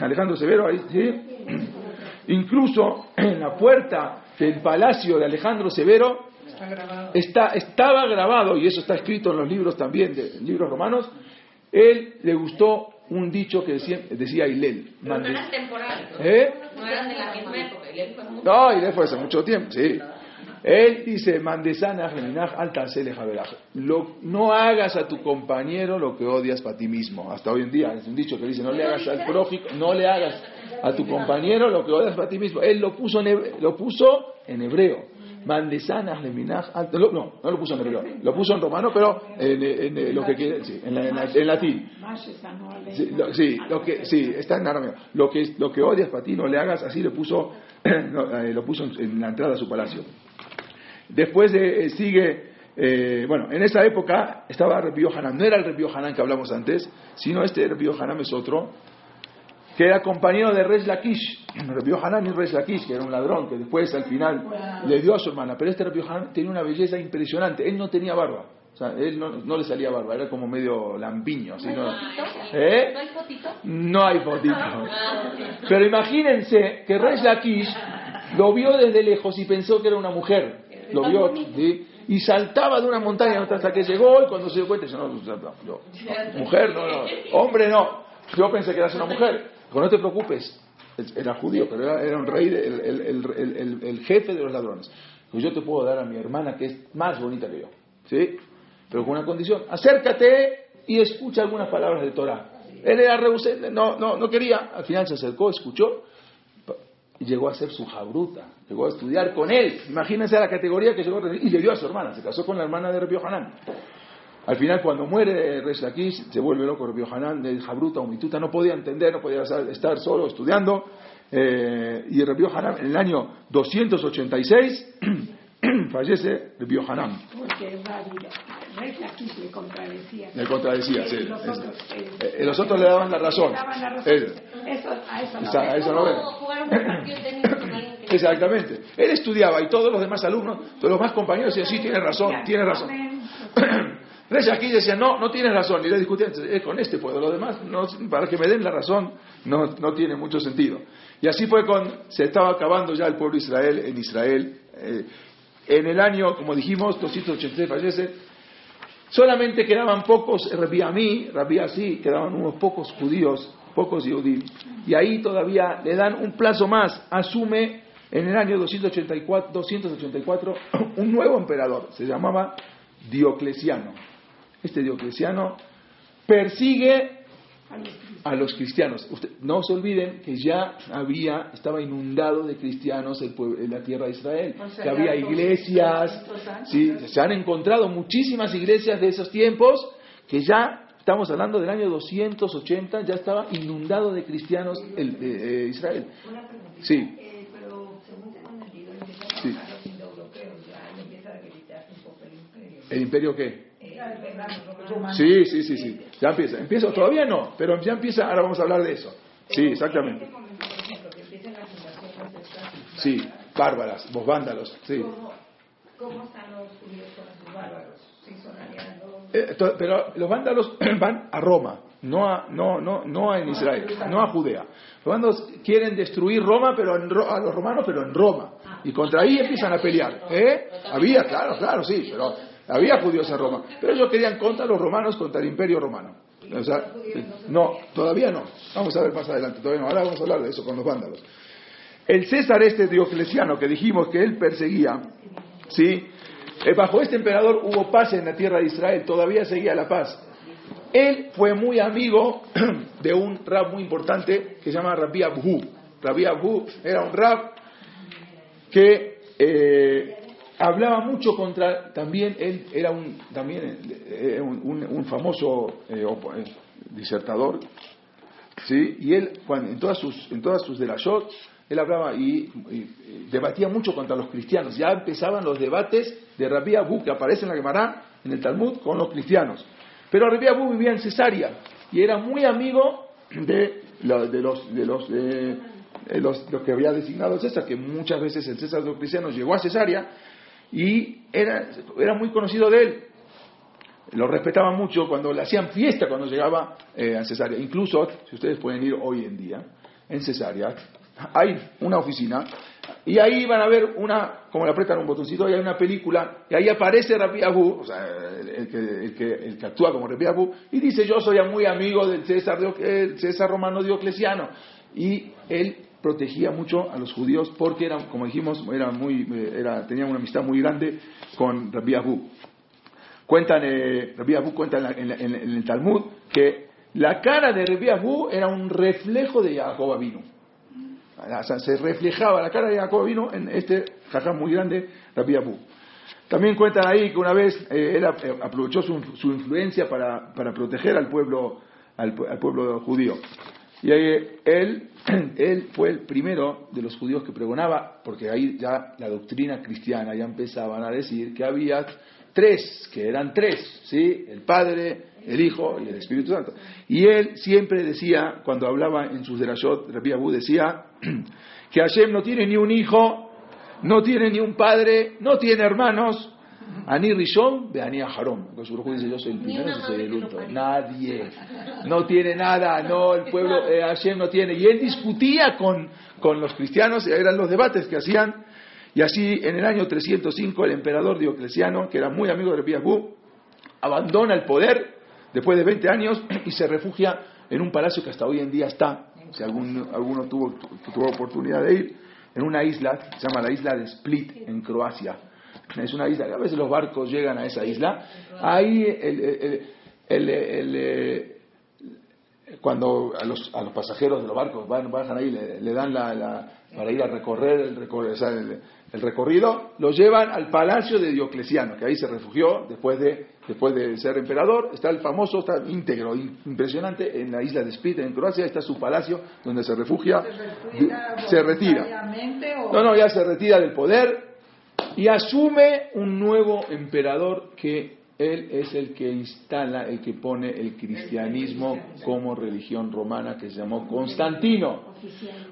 Alejandro Severo, ahí, ¿sí? Incluso en la puerta del palacio de Alejandro Severo Está grabado. está, estaba grabado, y eso está escrito en los libros también, de, libros romanos, él le gustó un dicho que decía, decía Hillel. Pero no eran. ¿Eh? No eran de la misma época. Fue muy- No, Hillel fue hace mucho tiempo, sí. Él dice, Mandesana No hagas a tu compañero lo que odias para ti mismo. Hasta hoy en día es un dicho que dice, no le hagas al prójimo, no le hagas a tu compañero lo que odias para ti mismo. Él lo puso en, lo puso en hebreo. Mandesana Geminaj alta. lo- No, no lo puso en hebreo. Lo puso en romano, pero en, en- en lo que quiere, sí, en, la- en la- en latín. Sí, lo, sí, lo que, sí, está en arameo. Lo que, lo que odias para ti no le hagas, así le puso, no, eh, lo puso en, la entrada a su palacio. Después de- eh, sigue, eh, bueno, en esa época estaba Repio Hanan, no era el Repio Hanan que hablamos antes, sino este Repio Hanan es otro, que era compañero de Resh Lakish. Repio Hanan y Resh Lakish, que era un ladrón, que después al final le dio a su hermana. Pero este Repio Hanan tenía una belleza impresionante, él no tenía barba. O sea, él no, no le salía barba, era como medio lampiño. Así, ¿no? ¿Eh? ¿No hay fotito? No hay fotito. Pero imagínense que Resh Lakish lo vio desde lejos y pensó que era una mujer. Lo vio ¿sí? y saltaba de una montaña hasta que llegó y cuando se dio cuenta, dice, no, mujer, no, no, hombre, no. Yo pensé que eras una mujer. Dijo, no te preocupes. Era judío, pero era, un rey, de- el, el- el- el- jefe de los ladrones. Pues yo te puedo dar a mi hermana que es más bonita que yo. ¿Sí? Pero con una condición. Acércate y escucha algunas palabras de Torah. Él era rehusé, no, no, no quería. Al final se acercó, escuchó y llegó a ser su jabruta. Llegó a estudiar con él. Imagínense la categoría que llegó a tener. Y le dio a su hermana. Se casó con la hermana de Rabbi Hanan. Al final, cuando muere Resh Lakish, se vuelve loco Rabbi Hanan, del Jabruta, Umituta, no podía entender, no podía estar solo estudiando. Eh, y Rabbi Hanan, en el año 286, fallece Rabbi Hanan. Porque Resh Lakish le contradecía. Le contradecía, sí. Los Es- otros, eh, eh, los otros le daban la razón. Le daban la razón. Eso, a eso no. A eso de Exactamente. Él estudiaba y todos los demás alumnos, todos los más compañeros decían, sí, tienes razón, tienes razón. Reyes aquí decía, no, no tienes razón, y le discutían, "Eh, con este puedo, lo demás, para que me den la razón, no, no tiene mucho sentido. Y así fue con, se estaba acabando ya el pueblo de Israel en Israel. eh, en el año, como dijimos, 283 fallece, solamente quedaban pocos, Rabí Amí, Rabí Así, quedaban unos pocos judíos, pocos judíos, y ahí todavía le dan un plazo más, asume en el año 284, 284 un nuevo emperador, se llamaba Diocleciano. Este Diocleciano persigue a los cristianos. Usted- no se olviden que ya había, estaba inundado de cristianos el pueblo- en la tierra de Israel, O sea, que había iglesias, 200 años. sí, se han encontrado muchísimas iglesias de esos tiempos que ya, estamos hablando del año 280, ya estaba inundado de cristianos el, eh, eh, Israel. Una preguntita. Sí. Eh, pero según tengo entendido, empiezan a Sí. bajar los indoeuropeos, ya empieza a gritar ¿El imperio qué? Sí, sí, sí, sí. Ya empieza. Empieza, todavía no, pero ya empieza, ahora vamos a hablar de eso. Sí, exactamente. De Estado. Sí, bárbaras, vos vándalos, sí. ¿Cómo, ¿Cómo están los judíos con esos bárbaros? ¿Sí son aliados? Eh, to- pero los vándalos van a Roma, no a, no, no, no en Israel, no a Judea. Los vándalos quieren destruir Roma, pero en Ro- a los romanos, pero en Roma. Y contra ahí empiezan a pelear. ¿Eh? Había, claro, claro, sí, pero había judíos en Roma. Pero ellos querían contra los romanos, contra el imperio romano. O sea, no, todavía no. Vamos a ver más adelante, todavía no. Ahora vamos a hablar de eso con los vándalos. El César este Diocleciano, que dijimos que él perseguía, ¿sí? Eh, bajo este emperador hubo paz en la tierra de Israel, todavía seguía la paz. Él fue muy amigo de un rab muy importante que se llama Rabbi Abhu. Rabbi Abhu era un rab que eh, hablaba mucho contra, también él era un, también, eh, un, un- famoso eh, eh, disertador, ¿sí? y él, cuando, en todas sus, en todas sus derashot, él hablaba y, debatía mucho contra los cristianos. Ya empezaban los debates de Rabbi Abu, que aparece en la Gemara, en el Talmud, con los cristianos. Pero Rabbi Abu vivía en Cesarea y era muy amigo de, lo- de los, de los, de los, los que había designado César, que muchas veces el César de los cristianos llegó a Cesarea y era, era muy conocido de él. Lo respetaban mucho cuando le hacían fiesta cuando llegaba eh, a Cesarea. Incluso, si ustedes pueden ir hoy en día, en Cesarea, hay una oficina y ahí van a ver una, como le apretan un botoncito, y hay una película, y ahí aparece Rabbi Abu, el, que, el, que, el que actúa como Rabbi Abu, y dice, yo soy muy amigo del César, el César romano Diocleciano. Y él protegía mucho a los judíos porque era, como dijimos, era muy, era, tenía una amistad muy grande con Rabbi Abu. Cuentan, eh, Rabbi Abu cuenta en, el Talmud que la cara de Rabbi Abu era un reflejo de Jacob Avinu. O sea, se reflejaba la cara de Jacob Avinu en este jajam muy grande, Rabbi Abu. También cuentan ahí que una vez eh, él eh, aprovechó su, su influencia para, para proteger al pueblo, al, al pueblo judío. Y ahí él, él fue el primero de los judíos que pregonaba, porque ahí ya la doctrina cristiana ya empezaban a decir que había tres, que eran tres, ¿sí? El Padre, el Hijo y el Espíritu Santo. Y él siempre decía, cuando hablaba en sus derashot, Rabbi Abu decía que Hashem no tiene ni un hijo, no tiene ni un padre, no tiene hermanos. Ani Rishon, de Ani su dice, yo soy el primero, yo soy el último. Nadie. No tiene nada, no, el pueblo, eh, Hashem no tiene. Y él discutía con, con los cristianos, eran los debates que hacían. Y así, en el año 305, el emperador Diocleciano, que era muy amigo de Rabbi Abu, abandona el poder después de 20 años y se refugia en un palacio que hasta hoy en día está, si algún- alguno tuvo, tuvo oportunidad de ir, en una isla, se llama la isla de Split, en Croacia. Es una isla, a veces los barcos llegan a esa isla. Ahí el, el- el- el- cuando a los, a los pasajeros de los barcos van, bajan ahí, le, le dan la, la- para ir a recorrer el, recor- o sea, el- recorrido, lo llevan al palacio de Diocleciano, que ahí se refugió después de, después de ser emperador. Está el famoso, está íntegro, impresionante, en la isla de Split, en Croacia, está su palacio donde se refugia, se retira. No, no, ya se retira del poder y asume un nuevo emperador que él es el que instala, el que pone el cristianismo como religión romana que se llamó Constantino.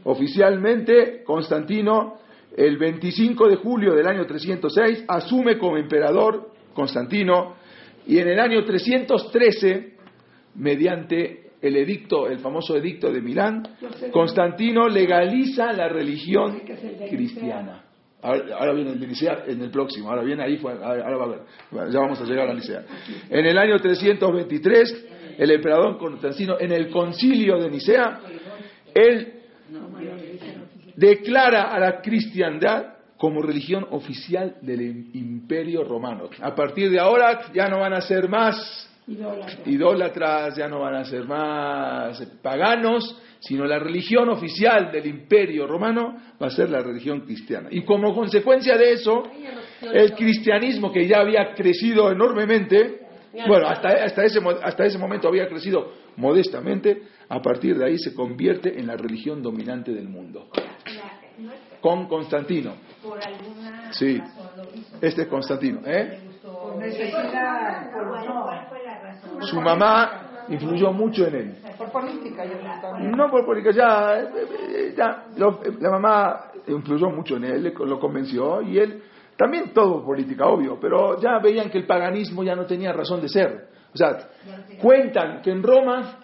Oficialmente, Constantino, el 25 de julio del año 306, asume como emperador Constantino y en el año 313, mediante el edicto, el famoso edicto de Milán, Constantino legaliza la religión cristiana. Ahora, ahora viene el de Nicea en el próximo, ahora viene ahí, ahora va a ver, ya vamos a llegar a Nicea. En el año 323, el emperador Constantino, en el concilio de Nicea, él declara a la cristiandad como religión oficial del imperio romano. A partir de ahora ya no van a ser más Idólatra. idólatras, ya no van a ser más paganos, sino la religión oficial del imperio romano va a ser la religión cristiana. Y como consecuencia de eso, el cristianismo que ya había crecido enormemente, bueno, hasta, hasta, ese, hasta ese momento había crecido modestamente, a partir de ahí se convierte en la religión dominante del mundo. Con Constantino. Sí. Este es Constantino, ¿eh? Su mamá influyó mucho en él. Por política, yo. No por política, ya, eh, eh, ya, lo- eh, la mamá influyó mucho en él, lo convenció y él, también todo política, obvio, pero ya veían que el paganismo ya no tenía razón de ser. O sea, cuentan que en Roma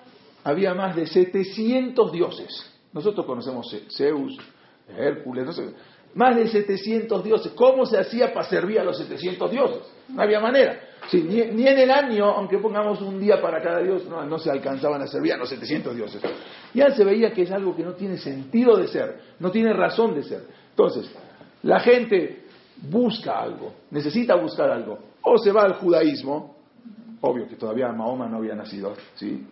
había más de 700 dioses. Nosotros conocemos Ce- Zeus, Hércules, no sé, más de 700 dioses. ¿Cómo se hacía para servir a los 700 dioses? No había manera. Ni, ni en el año, aunque pongamos un día para cada dios, no, no se alcanzaban a servir a los 700 dioses. Ya se veía que es algo que no tiene sentido de ser, no tiene razón de ser. Entonces, la gente busca algo, necesita buscar algo. O se va al judaísmo, obvio que todavía Mahoma no había nacido, ¿sí?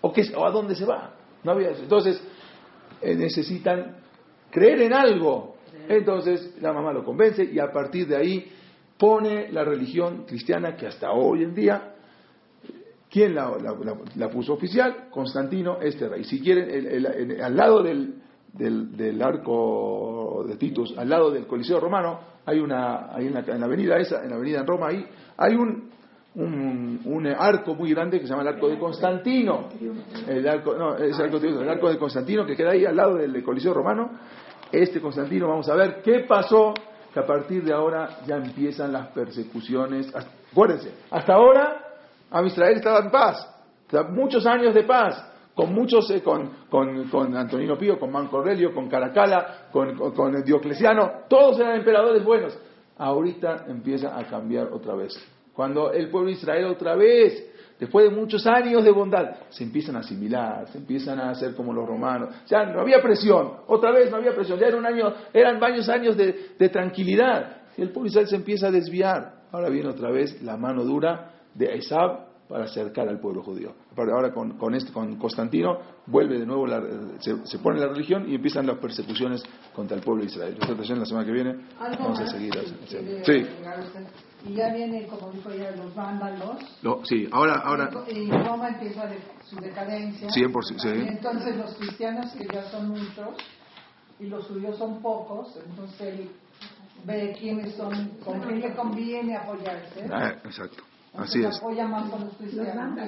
¿O, qué, o a dónde se va? No había, entonces, eh, necesitan creer en algo. Entonces, la mamá lo convence y a partir de ahí pone la religión cristiana que hasta hoy en día, ¿quién la, la- la- puso oficial? Constantino, este rey. Si quieren, el- al lado del, del, del arco de Titus, al lado del Coliseo Romano, hay una, ahí en en la avenida esa, en la avenida en Roma, ahí hay un, un, un arco muy grande que se llama el arco de Constantino. El arco, no, es el arco, el arco de Constantino que queda ahí al lado del Coliseo Romano. Este Constantino, vamos a ver qué pasó, que a partir de ahora ya empiezan las persecuciones. Acuérdense, hasta ahora a Israel estaba en paz, muchos años de paz, con muchos, eh, con, con, con Antonino Pío, con Manco Aurelio, con Caracalla, con, con- con Diocleciano, todos eran emperadores buenos. Ahorita empieza a cambiar otra vez. Cuando el pueblo de Israel otra vez, después de muchos años de bondad, se empiezan a asimilar, se empiezan a hacer como los romanos. Ya no había presión, otra vez no había presión, ya era un año, eran varios años de, de tranquilidad. Y el pueblo Israel se empieza a desviar. Ahora viene otra vez la mano dura de Esab para acercar al pueblo judío. Ahora con, con, este, con Constantino vuelve de nuevo, la- se, se pone la religión y empiezan las persecuciones contra el pueblo de Israel. Nosotros ya en la semana que viene vamos a seguir. Sí. Y ya viene, como dijo ella, los vándalos. Lo- sí, ahora, ahora, Y Roma empieza de- su decadencia. 100%, sí. Y entonces los cristianos, que ya son muchos, y los judíos son pocos, entonces él ve quiénes son, con quién le conviene apoyarse. ah, exacto, así Entonces es. apoya más a los cristianos.